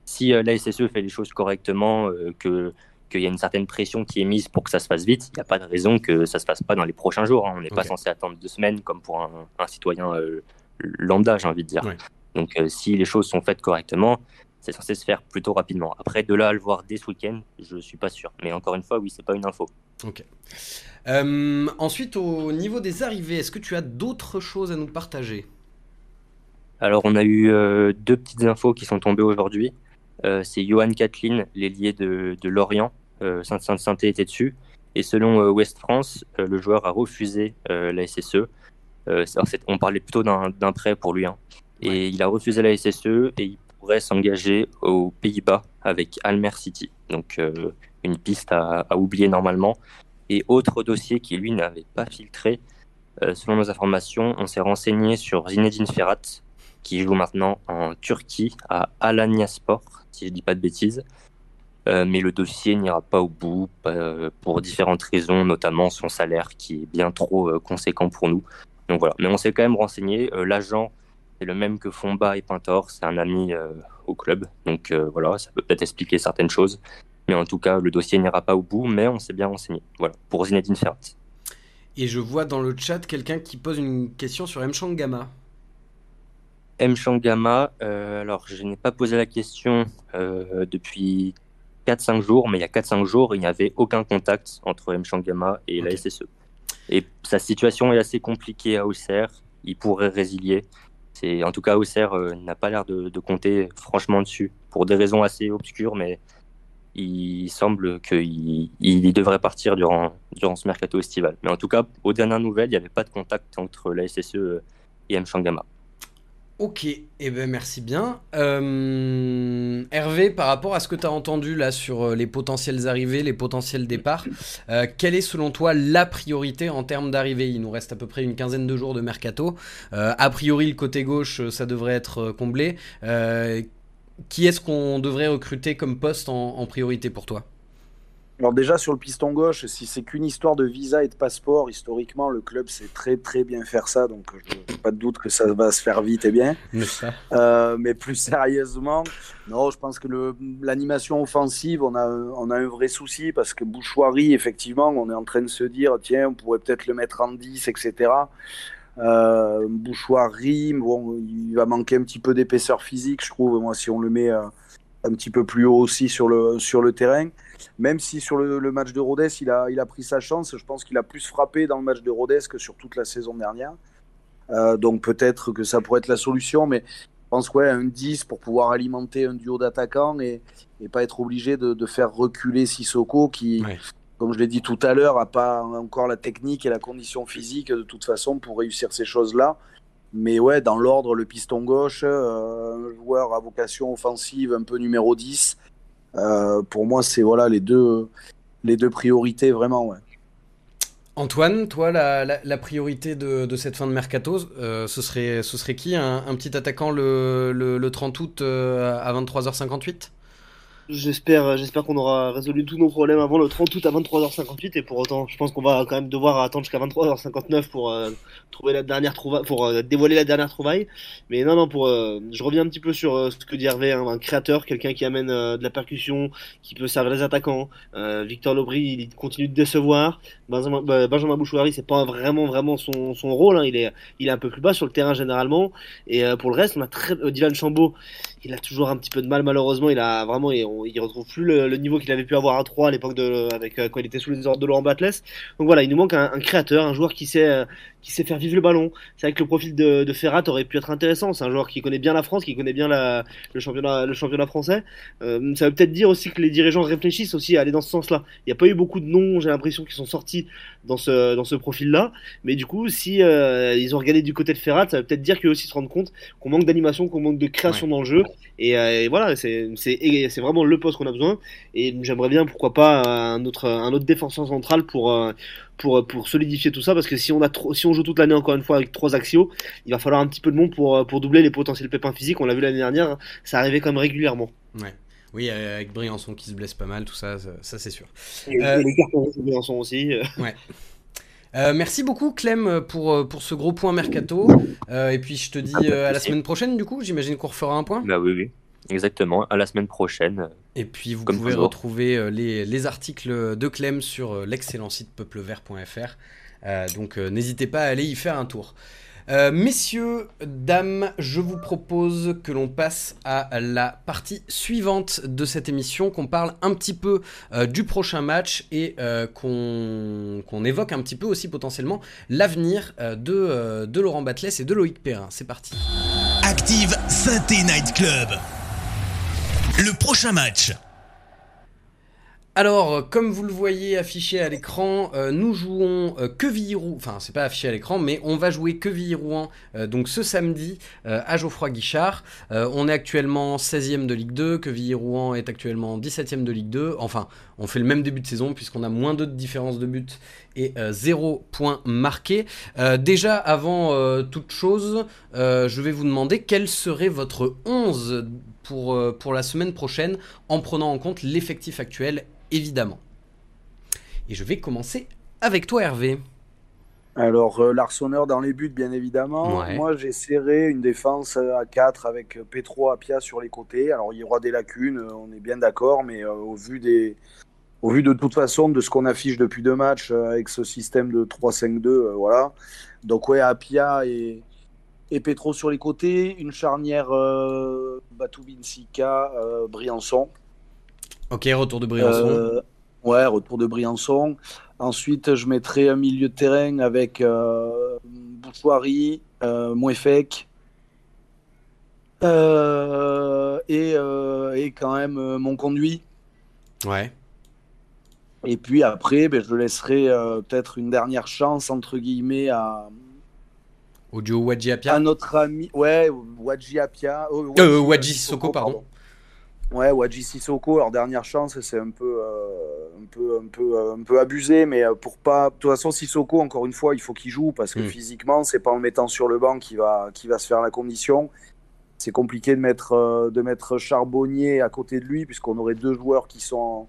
si euh, la SSE fait les choses correctement, euh, que qu'il y a une certaine pression qui est mise pour que ça se fasse vite, il n'y a pas de raison que ça se passe pas dans les prochains jours. hein. On n'est pas censé attendre deux semaines comme pour un, un citoyen lambda, j'ai envie de dire. Donc, si les choses sont faites correctement, c'est censé se faire plutôt rapidement. Après, de là à le voir dès ce week-end, je suis pas sûr. Mais encore une fois, oui, c'est pas une info. Euh, ensuite, au niveau des arrivées, est-ce que tu as d'autres choses à nous partager? Alors, on a eu euh, deux petites infos qui sont tombées aujourd'hui. Euh, c'est Johan Kathleen, l'ailier de, de Lorient. Euh, Saint-Saint-Sainté était dessus. Et selon West France, le joueur a refusé la SSE. On parlait plutôt d'un d'un prêt pour lui. hein. Et Ouais. il a refusé la SSE et il pourrait s'engager aux Pays-Bas avec Almer City. Donc, euh, une piste à, oublier normalement. Et autre dossier qui, lui, n'avait pas filtré, euh, selon nos informations, on s'est renseigné sur Zinedine Ferrat, qui joue maintenant en Turquie à Alanyaspor, si je dis pas de bêtises. Euh, mais le dossier n'ira pas au bout pour différentes raisons, notamment son salaire qui est bien trop conséquent pour nous. Donc voilà. Mais on s'est quand même renseigné. L'agent, c'est le même que Fomba et Pintor, c'est un ami euh, au club. Donc euh, voilà, ça peut peut-être expliquer certaines choses. Mais en tout cas, le dossier n'ira pas au bout, mais on s'est bien renseigné. Voilà, pour Zinedine Ferrat. Et je vois dans le chat quelqu'un qui pose une question sur M. Shangama. M. Shangama, euh, alors je n'ai pas posé la question depuis 4-5 jours, mais il y a 4-5 jours, il n'y avait aucun contact entre M. Shangama et la. SSE. Et sa situation est assez compliquée à Auxerre, il pourrait résilier. C'est, en tout cas, Auxerre euh, n'a pas l'air de, compter franchement dessus, pour des raisons assez obscures, mais il semble qu'il il devrait partir durant, durant ce mercato estival. Mais en tout cas, aux dernières nouvelles, il n'y avait pas de contact entre la SSE et M. Shangama. Ok, eh ben merci bien. Euh, Hervé, par rapport à ce que tu as entendu là sur euh, les potentielles arrivées, les potentiels départs, euh, quelle est selon toi la priorité en termes d'arrivée? Il nous reste à peu près une quinzaine de jours de mercato. A priori, le côté gauche, ça devrait être comblé. Qui est-ce qu'on devrait recruter comme poste en priorité pour toi? Alors déjà sur le piston gauche, si c'est qu'une histoire de visa et de passeport, historiquement le club sait très très bien faire ça, donc je n'ai pas de doute que ça va se faire vite et bien. Euh, mais plus sérieusement, non, je pense que l'animation offensive, on a, on a un vrai souci parce que Bouchoirie, effectivement, on est en train de se dire, tiens, on pourrait peut-être le mettre en 10, etc. Euh, Bouchoirie, bon, il va manquer un petit peu d'épaisseur physique, je trouve, moi, si on le met euh, un petit peu plus haut aussi sur le, sur le terrain. Même si sur le, le match de Rodez, il a, il a pris sa chance, je pense qu'il a plus frappé dans le match de Rodez que sur toute la saison dernière. Euh, donc peut-être que ça pourrait être la solution, mais je pense ouais, un 10 pour pouvoir alimenter un duo d'attaquants et, et pas être obligé de, de faire reculer Sissoko qui, Ouais. comme je l'ai dit tout à l'heure, a pas encore la technique et la condition physique de toute façon pour réussir ces choses-là. Mais ouais, dans l'ordre, le piston gauche, euh, un joueur à vocation offensive, un peu numéro 10. Euh, pour moi, c'est voilà les deux, les deux priorités vraiment. Antoine, toi, la, priorité de, cette fin de mercato, euh, ce, serait, qui? Un, un petit attaquant le, le- le 30 août euh, à 23h58 J'espère, j'espère qu'on aura résolu tous nos problèmes avant le 30 août à 23h58 et pour autant, je pense qu'on va quand même devoir attendre jusqu'à 23h59 pour euh, trouver la dernière trouvaille, pour euh, dévoiler la dernière trouvaille. Mais non, non, pour, euh, je reviens un petit peu sur euh, ce que dit Hervé, hein, un créateur, quelqu'un qui amène euh, de la percussion, qui peut servir les attaquants. Euh, Victor Lobry, il continue de décevoir. Benjamin, Benjamin Bouchouari, c'est pas vraiment vraiment son, son rôle. hein. Il est, il est un peu plus bas sur le terrain généralement. Et euh, pour le reste, on a très, euh, Dylan Chambaud il a toujours un petit peu de mal malheureusement. Il a vraiment, il, on- il retrouve plus le, le niveau qu'il avait pu avoir à 3 à l'époque de, avec euh, quand il était sous les ordres de Laurent Batles. Donc voilà, il nous manque un, un créateur, un joueur qui sait, euh, qui sait faire vivre le ballon. C'est vrai que le profil de, de Ferrat aurait pu être intéressant. C'est un joueur qui connaît bien la France, qui connaît bien la, le championnat, le championnat français. Euh, ça veut peut-être dire aussi que les dirigeants réfléchissent aussi à aller dans ce sens-là. Il n'y a pas eu beaucoup de noms, j'ai l'impression, qui sont sortis dans ce, dans ce profil-là. Mais du coup, si euh, ils ont regardé du côté de Ferrat, ça veut peut-être dire qu'eux aussi se rendent compte qu'on manque d'animation, qu'on manque de création dans le jeu. Et, euh, et voilà, c'est c'est vraiment le poste qu'on a besoin. Et j'aimerais bien, pourquoi pas, un autre un autre défenseur central pour euh, pour, pour solidifier tout ça. Parce que si on, a trop, si on joue toute l'année encore une fois avec trois axios, il va falloir un petit peu de monde pour, pour doubler les potentiels pépins physiques. On l'a vu l'année dernière, hein, ça arrivait quand même régulièrement. Ouais. Oui, avec Briançon qui se blesse pas mal, tout ça, ça, c'est sûr. Et, euh, les cartons de Briançon aussi. Ouais. Euh, merci beaucoup Clem pour, pour ce gros point mercato. Euh, et puis je te dis Ah, euh, à la semaine prochaine du coup. J'imagine qu'on refera un point. Bah oui, oui. Exactement. À la semaine prochaine. Et puis vous Comme pouvez toujours. retrouver euh, les, les articles de Clem sur euh, l'excellent site peuplevert.fr. Euh, donc euh, n'hésitez pas à aller y faire un tour. Euh, messieurs, dames, je vous propose que l'on passe à la partie suivante de cette émission, qu'on parle un petit peu euh, du prochain match et euh, qu'on évoque un petit peu aussi potentiellement l'avenir euh, de, euh, de Laurent Batles et de Loïc Perrin. C'est parti. Active Synthé Night Club. Le prochain match. Alors, euh, comme vous le voyez affiché à l'écran, euh, nous jouons euh, Quevilly-Rouen, enfin c'est pas affiché à l'écran, mais on va jouer Quevilly-Rouen euh, donc ce samedi à Geoffroy Guichard. On est actuellement 16e de Ligue 2, Quevilly-Rouen est actuellement 17e de Ligue 2. Enfin, on fait le même début de saison puisqu'on a moins 2 de différence de but et 0 point marqué. Euh, déjà, avant toute chose, je vais vous demander quel serait votre 11 pour, euh, pour la semaine prochaine en prenant en compte l'effectif actuel évidemment. Et je vais commencer avec toi Hervé. Alors, euh, Larsonneur dans les buts, bien évidemment. Ouais. Moi, j'essaierai une défense euh, à 4 avec euh, Petro, Apia sur les côtés. Alors, il y aura des lacunes, on est bien d'accord, mais euh, au, vu des... au vu de toute façon de ce qu'on affiche depuis deux matchs euh, avec ce système de 3-5-2, euh, voilà. Donc, ouais, Apia et, et Petro sur les côtés. Une charnière euh, Batubinsika, euh, Briançon. Ok, retour de Briançon. Euh, ouais, retour de Briançon. Ensuite, je mettrai un milieu de terrain avec euh, Bouchoirie, euh, Mouefek. Et, et quand même mon conduit. Ouais. Et puis après, ben, je laisserai peut-être une dernière chance, entre guillemets, à, Audio Wadji Apia. à notre ami. Ouais, Wadji Apia. oh, Euh, Wadji Sissoko, pardon. Ouais, Wadji Sissoko, leur dernière chance, c'est un peu, euh, un peu, un peu, euh, un peu abusé, mais euh, pour pas. De toute façon, Sissoko, encore une fois, il faut qu'il joue parce que Mm. physiquement, c'est pas en le mettant sur le banc qu'il va, qu'il va se faire la condition. C'est compliqué de mettre, euh, de mettre Charbonnier à côté de lui, puisqu'on aurait deux joueurs qui sont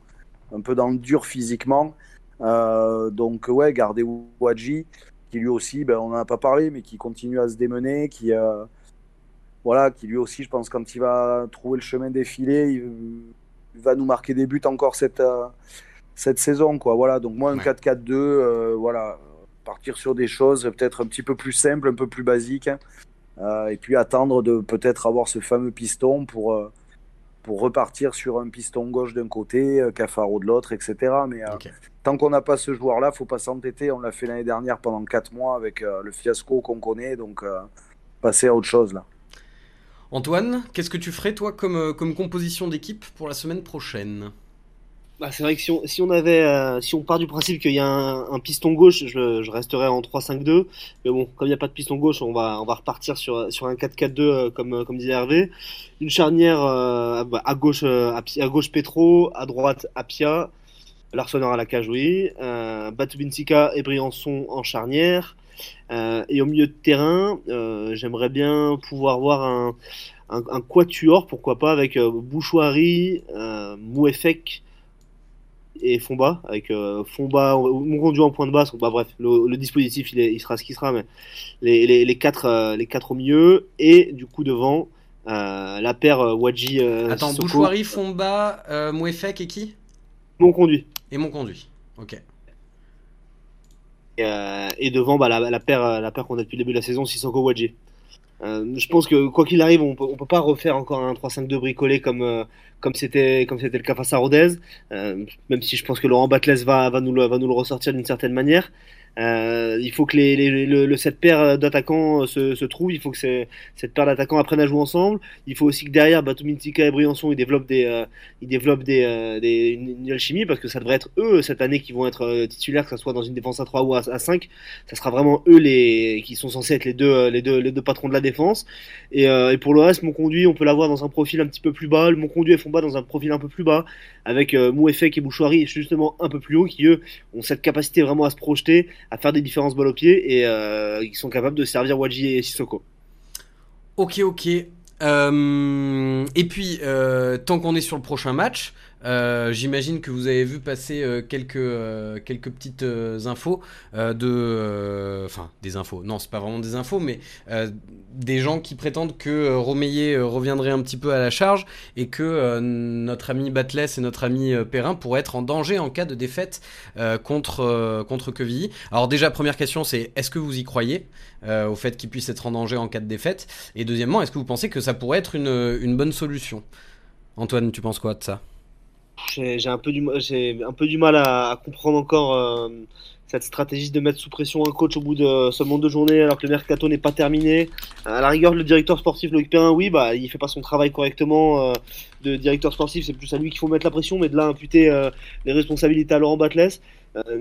un peu dans le dur physiquement. Euh, donc, ouais, garder Wadji, qui lui aussi, ben, on n'en a pas parlé, mais qui continue à se démener, qui. euh, voilà, qui lui aussi, je pense, quand il va trouver le chemin défilé, il, il va nous marquer des buts encore cette, euh, cette saison. Quoi. Voilà, donc moi, un Ouais. 4-4-2, euh, voilà, partir sur des choses peut-être un petit peu plus simples, un peu plus basiques, hein. Euh, et puis attendre de peut-être avoir ce fameux piston pour, pour repartir sur un piston gauche d'un côté, Cafaro de l'autre, etc. Mais euh, tant qu'on n'a pas ce joueur-là, faut pas s'entêter. On l'a fait l'année dernière pendant 4 mois avec euh, le fiasco qu'on connaît, donc euh, passer à autre chose là. Antoine, qu'est-ce que tu ferais toi comme, comme composition d'équipe pour la semaine prochaine? Bah, c'est vrai que si on, si on avait, euh, si on part du principe qu'il y a un, un piston gauche, je, je resterais en 3-5-2. Mais bon, comme il n'y a pas de piston gauche, on va, on va repartir sur, sur un 4-4-2 euh, comme, euh, comme disait Hervé. Une charnière euh, bah, à gauche, euh, Api- à gauche Petro, à droite Apia, Larsonneur à la cage, oui. Euh, Batubinsika et Briançon en charnière. Et au milieu de terrain, j'aimerais bien pouvoir voir un, un, un quatuor, pourquoi pas, avec Bouchoirie, euh, Mouefek et Fomba, avec euh, Fomba, mon conduit en point de basse. Bah, bref, le, le dispositif il, est, il sera ce qu'il sera, mais les, les, les, quatre, euh, les quatre au milieu, et du coup devant, euh, la paire Wadji. Attends, Bouchoirie, Fomba, Mouefek et qui? Mon conduit. Et mon conduit. Ok. Et, et devant, bah, la, la paire, la paire qu'on a depuis le début de la saison, Sissoko Wadji. Euh, je pense que quoi qu'il arrive, on peut, on peut pas refaire encore un 3-5-2 bricolé comme euh, comme c'était comme c'était le cas face à Rodez. Euh, même si je pense que Laurent Batles va va nous le, va nous le ressortir d'une certaine manière. Euh, il faut que les, les- le, le- cette paire d'attaquants se, se trouve, il faut que cette paire d'attaquants apprenne à jouer ensemble. Il faut aussi que derrière, Batomintika et Briançon, ils développent des, euh, ils développent des, euh, des, une, alchimie parce que ça devrait être eux cette année qui vont être euh, titulaires, que ce soit dans une défense à 3 ou à, à 5. Ça sera vraiment eux les qui sont censés être les deux, euh, les deux, les deux patrons de la défense. Et, euh, et pour le reste, mon conduit, on peut l'avoir dans un profil un petit peu plus bas, mon conduit et Fomba dans un profil un peu plus bas, avec euh, Mouefek et Bouchouari justement un peu plus haut, qui eux ont cette capacité vraiment à se projeter, à faire des différences balle au pied et euh, qui sont capables de servir Wadji et Sissoko. Ok, ok. Euh, et puis, euh, tant qu'on est sur le prochain match, euh, j'imagine que vous avez vu passer euh, quelques, euh, quelques petites infos de. Enfin, des infos. Non, c'est pas vraiment des infos, mais des gens qui prétendent que Romeyer reviendrait un petit peu à la charge et que notre ami Batles et notre ami Perrin pourraient être en danger en cas de défaite contre, contre Quevilly. Alors, déjà, première question, c'est est-ce que vous y croyez au fait qu'il puisse être en danger en cas de défaite? Et deuxièmement, est-ce que vous pensez que ça pourrait être une, une bonne solution? Antoine, tu penses quoi de ça? J'ai un, peu du j'ai un peu du mal à, comprendre encore euh, cette stratégie de mettre sous pression un coach au bout de seulement deux journées alors que le mercato n'est pas terminé. À la rigueur, le directeur sportif Loïc Perrin, oui, bah, il fait pas son travail correctement euh, de directeur sportif, c'est plus à lui qu'il faut mettre la pression, mais de là imputer euh, les responsabilités à Laurent Batles,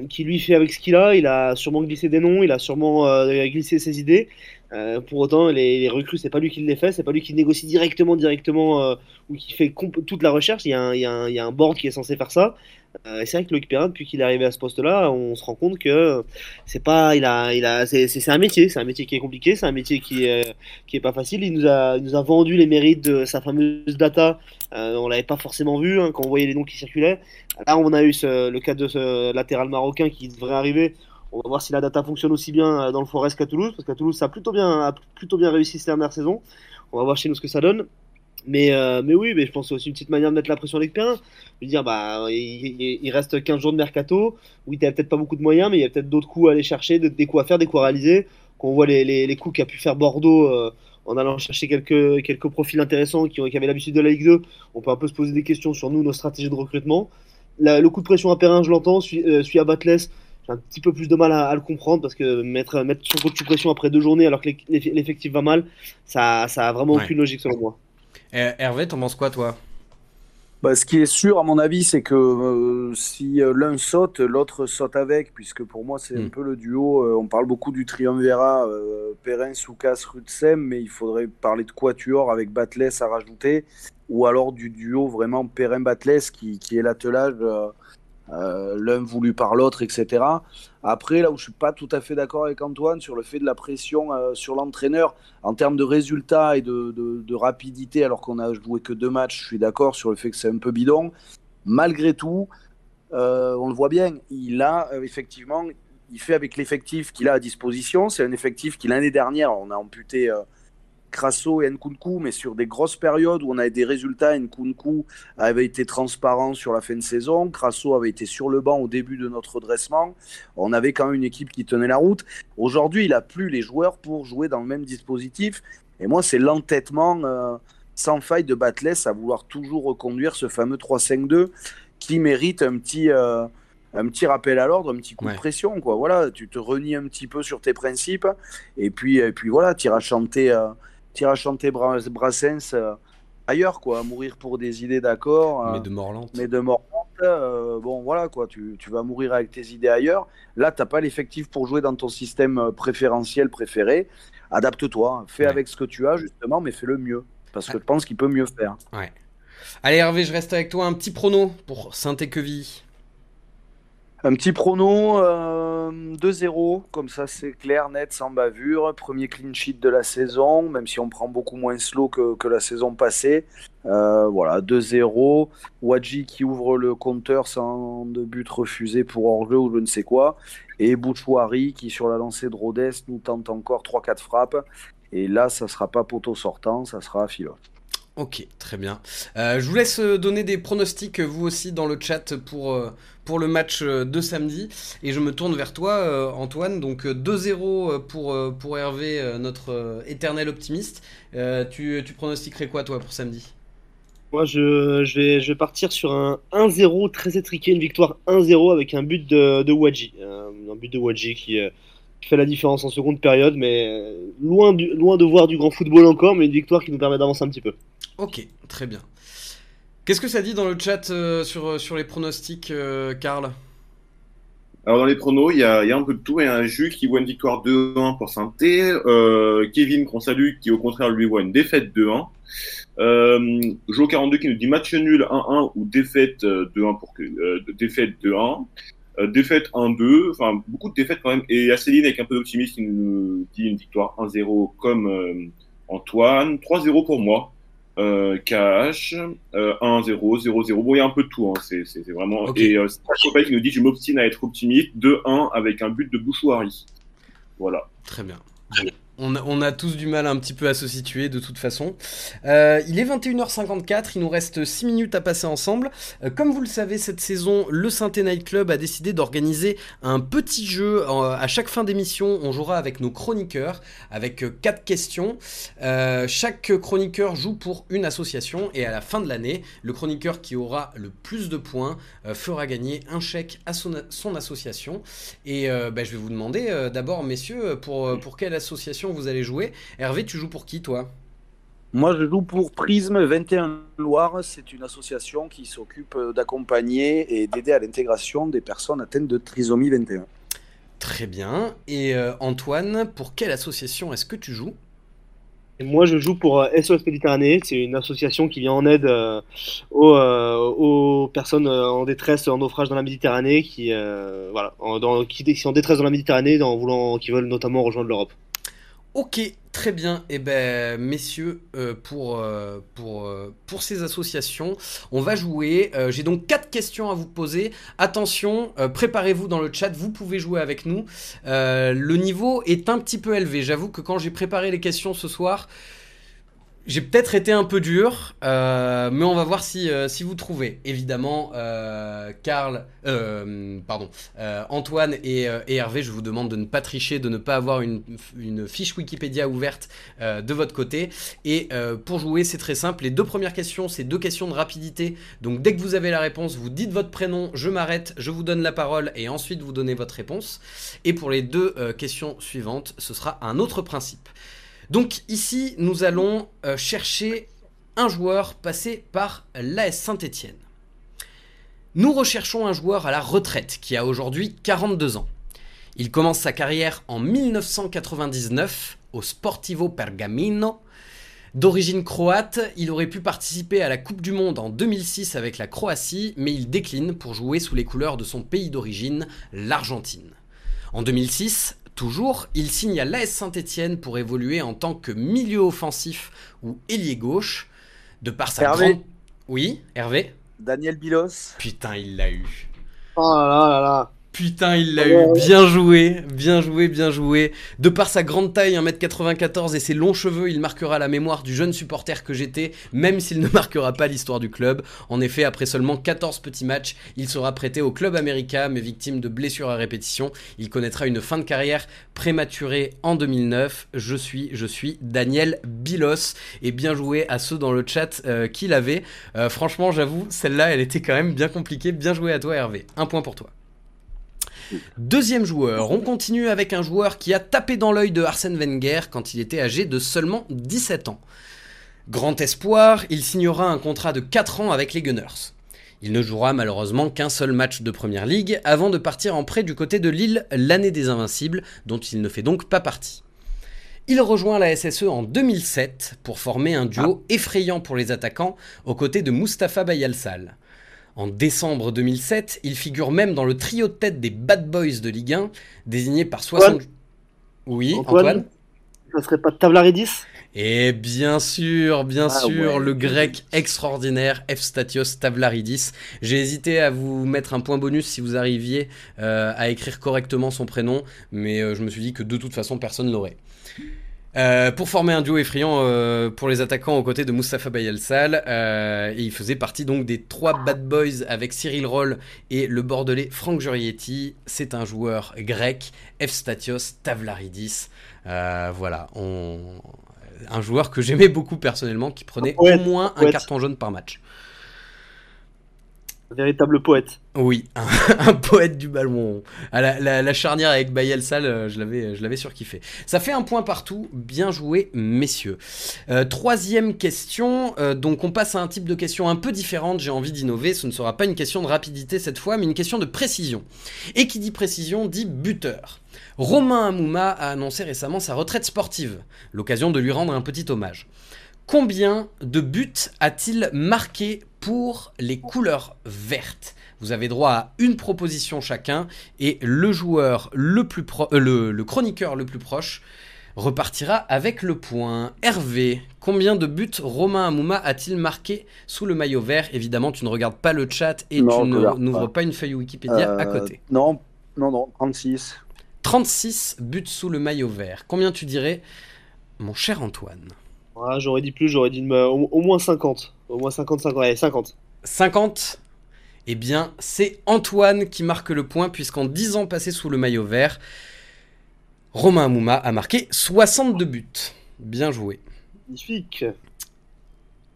qui lui fait avec ce qu'il a, il a sûrement glissé des noms, il a sûrement glissé ses idées. Euh, pour autant, les, les recrues, c'est pas lui qui les fait, c'est pas lui qui négocie directement, directement euh, ou qui fait toute la recherche. Il y, a un, il, y a un, il y a un board qui est censé faire ça. Euh, et c'est vrai que Loïc Perrin, depuis qu'il est arrivé à ce poste-là, on se rend compte que c'est pas, il a, il a, c'est, un métier, c'est un métier qui est compliqué, c'est un métier qui est, qui est pas facile. Il nous a, nous a vendu les mérites de sa fameuse data. On l'avait pas forcément vu hein, quand on voyait les noms qui circulaient. Là, on a eu le cas de ce latéral marocain qui devrait arriver. On va voir si la data fonctionne aussi bien euh, dans le Forest qu'à Toulouse, parce qu'à Toulouse, ça a plutôt bien, plutôt bien réussi cette dernière saison. On va voir chez nous ce que ça donne. Mais, euh, mais oui, mais je pense que c'est aussi une petite manière de mettre la pression avec Perrin. Lui dire, bah, il, il- reste 15 jours de mercato. Oui, t'as peut-être pas beaucoup de moyens, mais il y a peut-être d'autres coups à aller chercher, de- des coups à faire, des coups à réaliser. Quand on voit les, les, les coups qu'a pu faire Bordeaux euh, en allant chercher quelques, quelques profils intéressants qui, ont, qui avaient l'habitude de la Ligue 2, on peut un peu se poser des questions sur nous, nos stratégies de recrutement. Le coup de pression à Perrin, je l'entends. Euh, celui à Batles, j'ai un petit peu plus de mal à, à le comprendre parce que mettre, mettre son coach sous pression après deux journées alors que l'eff- l'eff- l'effectif va mal, ça, ça a vraiment Ouais. aucune logique selon moi. Euh, Hervé, t'en penses quoi, toi? Bah, ce qui est sûr, à mon avis, c'est que euh, si euh, l'un saute, l'autre saute avec, puisque pour moi, c'est un Mm. peu le duo. euh, on parle beaucoup du triumvirat euh, Perrin, Soukas, Rutsem, mais il faudrait parler de quatuor avec Batles à rajouter, ou alors du duo vraiment Perrin-Batles qui, qui est l'attelage, euh, l'un voulu par l'autre, etc. Après, là où je suis pas tout à fait d'accord avec Antoine sur le fait de la pression euh, sur l'entraîneur, en termes de résultats et de, rapidité, alors qu'on a joué que deux matchs, je suis d'accord sur le fait que c'est un peu bidon. Malgré tout, euh, on le voit bien, il a effectivement, il fait avec l'effectif qu'il a à disposition. C'est un effectif qui l'année dernière, on a amputé Crasso et Nkunku, mais sur des grosses périodes où on avait des résultats, Nkunku avait été transparent sur la fin de saison, Crasso avait été sur le banc au début de notre redressement. On avait quand même une équipe qui tenait la route. Aujourd'hui, il a plus les joueurs pour jouer dans le même dispositif. Et moi, c'est l'entêtement euh, sans faille de Batles à vouloir toujours reconduire ce fameux 3-5-2 qui mérite un petit, euh, un petit rappel à l'ordre, un petit coup Ouais. de pression. Quoi. Voilà, tu te renies un petit peu sur tes principes et puis, et puis voilà, tu iras chanter, euh, t'iras chanter Bra- Brassens euh, ailleurs, quoi, à mourir pour des idées d'accord. euh, Mais de Morland. mais de mort euh, bon voilà quoi, tu, tu vas mourir avec tes idées ailleurs. Là, t'as pas l'effectif pour jouer dans ton système préférentiel préféré. Adapte-toi, fais Ouais. avec ce que tu as justement, mais fais le mieux. Parce que je pense qu'il peut mieux faire. Allez, Hervé, je reste avec toi. Un petit prono pour Saint-Équevilly. Un petit prono, euh, 2-0, comme ça c'est clair, net, sans bavure. Premier clean sheet de la saison, même si on prend beaucoup moins slow que, la saison passée. Euh, voilà, 2-0. Wadji qui ouvre le compteur sans de but refusé pour hors-jeu ou je ne sais quoi. Et Bouchouari qui, sur la lancée de Rodez, nous tente encore 3-4 frappes. Et là, ça sera pas poteau sortant, ça sera filote. Ok, très bien. Euh, je vous laisse euh, donner des pronostics, euh, vous aussi, dans le chat pour, le match de samedi. Et je me tourne vers toi, Antoine. Donc euh, 2-0 euh, pour, Hervé, notre éternel optimiste. Tu, tu pronostiquerais quoi, toi, pour samedi? Moi, je, je, vais, partir sur un 1-0 très étriqué, une victoire 1-0 avec un but de, de Wadji. Un, but de Wadji qui, qui fait la différence en seconde période, mais euh, loin, du, loin de voir du grand football encore, mais une victoire qui nous permet d'avancer un petit peu. Ok, très bien. Qu'est-ce que ça dit dans le chat euh, sur, sur les pronostics, euh, Karl? Alors dans les pronos, il y a, il y a un peu de tout. Il y a un Jus qui voit une victoire 2-1 pour Sainté. Euh, Kevin qu'on salue qui au contraire lui voit une défaite 2-1. Euh, Jo42 qui nous dit match nul 1-1 ou défaite euh, 2-1 pour que euh, défaite 2-1. Euh, défaite 1-2, enfin beaucoup de défaites quand même. Et a Céline avec un peu d'optimisme qui nous dit une victoire 1-0 comme euh, Antoine. 3-0 pour moi. Euh, euh, 1-0, 0-0. Bon, il y a un peu de tout. Hein. C'est, c'est, c'est vraiment. Ok. Et euh, qui nous dit je m'obstine à être optimiste. 2-1 avec un but de Bouchouari. Voilà. Très bien. On a, tous du mal un petit peu à se situer de toute façon. Euh, il est 21h54, il nous reste 6 minutes à passer ensemble. Euh, comme vous le savez, cette saison, le Synthé Night Club a décidé d'organiser un petit jeu. À chaque fin d'émission, on jouera avec nos chroniqueurs, avec 4 questions. Euh, chaque chroniqueur joue pour une association et à la fin de l'année, le chroniqueur qui aura le plus de points fera gagner un chèque à son, association. Et bah, je vais vous demander d'abord, messieurs, pour quelle association vous allez jouer. Hervé, tu joues pour qui, toi? Moi, je joue pour Prisme 21 Loire. C'est une association qui s'occupe d'accompagner et d'aider à l'intégration des personnes atteintes de trisomie 21. Très bien. Et euh, Antoine, pour quelle association est-ce que tu joues? Et moi, je joue pour euh, SOS Méditerranée. C'est une association qui vient en aide euh, aux, euh, aux personnes euh, en détresse, en naufrage dans la Méditerranée, qui, euh, voilà, en, dans, qui, qui sont en détresse dans la Méditerranée, en voulant, qui veulent notamment rejoindre l'Europe. Ok, très bien. Et ben, messieurs, euh, pour, euh, pour, euh, pour ces associations, on va jouer. J'ai donc quatre questions à vous poser. Attention, préparez-vous dans le chat, vous pouvez jouer avec nous. Le niveau est un petit peu élevé. J'avoue que quand j'ai préparé les questions ce soir, j'ai peut-être été un peu dur, euh, mais on va voir si, euh, si vous trouvez. Évidemment, euh, euh, pardon, euh, Antoine et, euh, et Hervé, je vous demande de ne pas tricher, de ne pas avoir une, une fiche Wikipédia ouverte de votre côté. Et pour jouer, c'est très simple. Les deux premières questions, c'est deux questions de rapidité. Donc dès que vous avez la réponse, vous dites votre prénom, je m'arrête, je vous donne la parole et ensuite vous donnez votre réponse. Et pour les deux questions suivantes, ce sera un autre principe. Donc ici, nous allons euh, chercher un joueur passé par l'AS Saint-Étienne. Nous recherchons un joueur à la retraite qui a aujourd'hui 42 ans. Il commence sa carrière en 1999 au Sportivo Pergamino. D'origine croate, il aurait pu participer à la Coupe du Monde en 2006 avec la Croatie, mais il décline pour jouer sous les couleurs de son pays d'origine, l'Argentine. En 2006, toujours, il signe à l'AS Saint-Etienne pour évoluer en tant que milieu offensif ou ailier gauche. De par sa Hervé. grande... Oui, Hervé? Daniel Bilos. Putain, il l'a eu. Oh là là là là. Putain, il l'a eu. Bien joué, bien joué, bien joué. De par sa grande taille, 1m94 et ses longs cheveux, il marquera la mémoire du jeune supporter que j'étais, même s'il ne marquera pas l'histoire du club. En effet, après seulement 14 petits matchs, il sera prêté au club américain, mais victime de blessures à répétition. Il connaîtra une fin de carrière prématurée en 2009. Je suis, je suis Daniel Bilos. Et bien joué à ceux dans le chat euh, qui l'avaient. Euh, franchement, j'avoue, celle-là, elle était quand même bien compliquée. Bien joué à toi, Hervé. Un point pour toi. Deuxième joueur, on continue avec un joueur qui a tapé dans l'œil de Arsène Wenger quand il était âgé de seulement 17 ans. Grand espoir, il signera un contrat de 4 ans avec les Gunners. Il ne jouera malheureusement qu'un seul match de Première Ligue avant de partir en prêt du côté de Lille l'année des Invincibles, dont il ne fait donc pas partie. Il rejoint la SSE en 2007 pour former un duo effrayant pour les attaquants aux côtés de Mustapha Bayalsal. En décembre 2007, il figure même dans le trio de tête des Bad Boys de Ligue 1, désigné par 60... Oui, Antoine Antoine Ça serait pas Tavlaridis? Et bien sûr, bien Ah sûr, ouais. le grec extraordinaire Efstatios Tavlaridis. J'ai hésité à vous mettre un point bonus si vous arriviez euh, à écrire correctement son prénom, mais euh, je me suis dit que de toute façon personne l'aurait. Euh, pour former un duo effrayant euh, pour les attaquants aux côtés de Mustafa Bayelsal, euh, et il faisait partie donc des trois bad boys avec Cyril Roll et le bordelais Franck Jurietti. C'est un joueur grec, Efstatios Tavlaridis. Euh, voilà, on... un joueur que j'aimais beaucoup personnellement, qui prenait au moins un carton jaune par match. Un véritable poète. Oui, un, poète du ballon. Ah, la, charnière avec Bayel Sal, euh, je l'avais, je l'avais surkiffé. Ça fait un point partout. Bien joué, messieurs. Euh, troisième question. euh, donc, on passe à un type de question un peu différente. J'ai envie d'innover. Ce ne sera pas une question de rapidité cette fois, mais une question de précision. Et qui dit précision dit buteur. Romain Amouma a annoncé récemment sa retraite sportive. L'occasion de lui rendre un petit hommage. Combien de buts a-t-il marqué pour les couleurs vertes Vous avez droit à une proposition chacun et le joueur le plus pro- euh, le, le chroniqueur le plus proche repartira avec le point. Hervé, combien de buts Romain Amouma a-t-il marqué sous le maillot vert Évidemment, tu ne regardes pas le chat et Non, tu n'ouvres pas. pas une feuille Wikipédia à Euh, côté. Non, non, non, 36. 36 buts sous le maillot vert. Combien tu dirais, mon cher Antoine? Ah, j'aurais dit plus, j'aurais dit au moins 50. Au moins 50, 50. Allez, 50. 50 Eh bien, c'est Antoine qui marque le point, puisqu'en 10 ans passés sous le maillot vert, Romain Amouma a marqué 62 buts. Bien joué. Magnifique.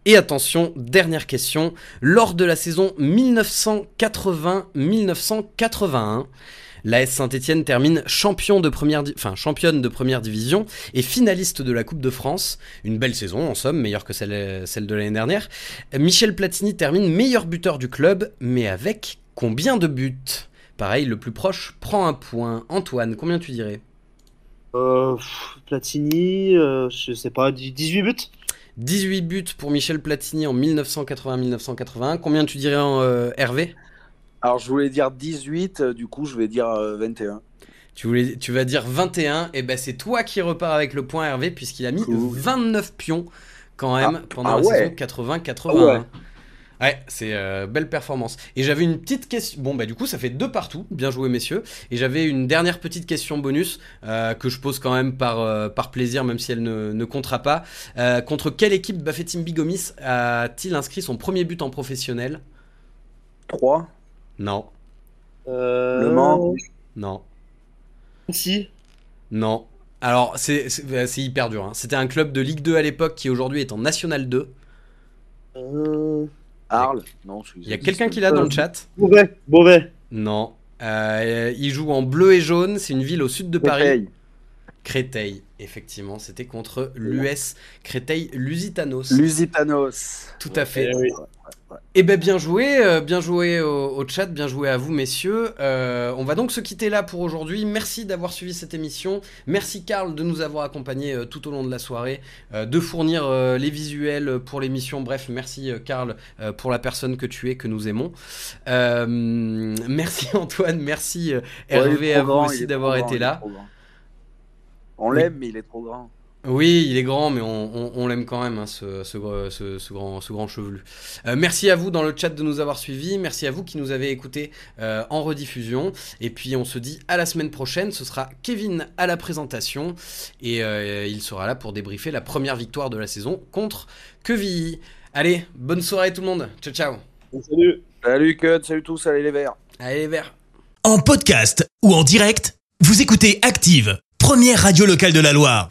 Et attention, dernière question. Lors de la saison 1980-1981, l'AS Saint-Etienne termine champion de première enfin, championne de première division et finaliste de la Coupe de France. Une belle saison, en somme, meilleure que celle, celle de l'année dernière. Michel Platini termine meilleur buteur du club, mais avec combien de buts? Pareil, le plus proche prend un point. Antoine, combien tu dirais? Euh, Platini, euh, je sais pas, 18 buts? 18 buts pour Michel Platini en 1980-1981. Combien tu dirais en euh, Hervé? Alors, je voulais dire 18, euh, du coup, je vais dire euh, 21. Tu, voulais, tu vas dire 21, et ben c'est toi qui repars avec le point Hervé, puisqu'il a mis Cool. 29 pions quand même pendant ah la ouais. saison 80-81. Ah ouais. Ouais, c'est euh, belle performance. Et j'avais une petite question. Bon, bah du coup, ça fait deux partout. Bien joué, messieurs. Et j'avais une dernière petite question bonus euh, que je pose quand même par, euh, par plaisir, même si elle ne, ne comptera pas. Euh, contre quelle équipe Bafetim Bigomis a-t-il inscrit son premier but en professionnel? 3. Non, euh, Le Mans. non, Si. non. Alors, c'est c'est- c'est hyper dur. hein. C'était un club de Ligue 2 à l'époque qui aujourd'hui est en National 2. Euh, Arles Non, je suis Il y a quelqu'un qui l'a dans le chat Beauvais. Beauvais. Non. Euh, il joue en bleu et jaune. C'est une ville au sud de Paris. Créteil, effectivement. C'était contre l'US Créteil-Lusitanos. Lusitanos. Tout à fait. Eh oui. Eh ben bien joué, euh, bien joué au, au chat, bien joué à vous messieurs. Euh, on va donc se quitter là pour aujourd'hui. Merci d'avoir suivi cette émission. Merci Karl de nous avoir accompagnés euh, tout au long de la soirée, de fournir les visuels pour l'émission. Bref, merci Karl pour la personne que tu es, que nous aimons. Euh, merci Antoine, merci Ouais, Hervé à vous grand, aussi d'avoir grand, été il est là. On l'aime, mais il est trop grand. Oui, il est grand, mais on, on- on l'aime quand même, hein, ce, ce gr- ce- ce grand, ce grand chevelu. Euh, merci à vous dans le chat de nous avoir suivis. Merci à vous qui nous avez écoutés euh, en rediffusion. Et puis on se dit à la semaine prochaine. Ce sera Kevin à la présentation. Et euh, il sera là pour débriefer la première victoire de la saison contre Quevilly. Allez, bonne soirée tout le monde. Ciao, ciao. Salut. Salut, Cut, salut tous, allez les verts. Allez, les verts. En podcast ou en direct, vous écoutez Active, première radio locale de la Loire.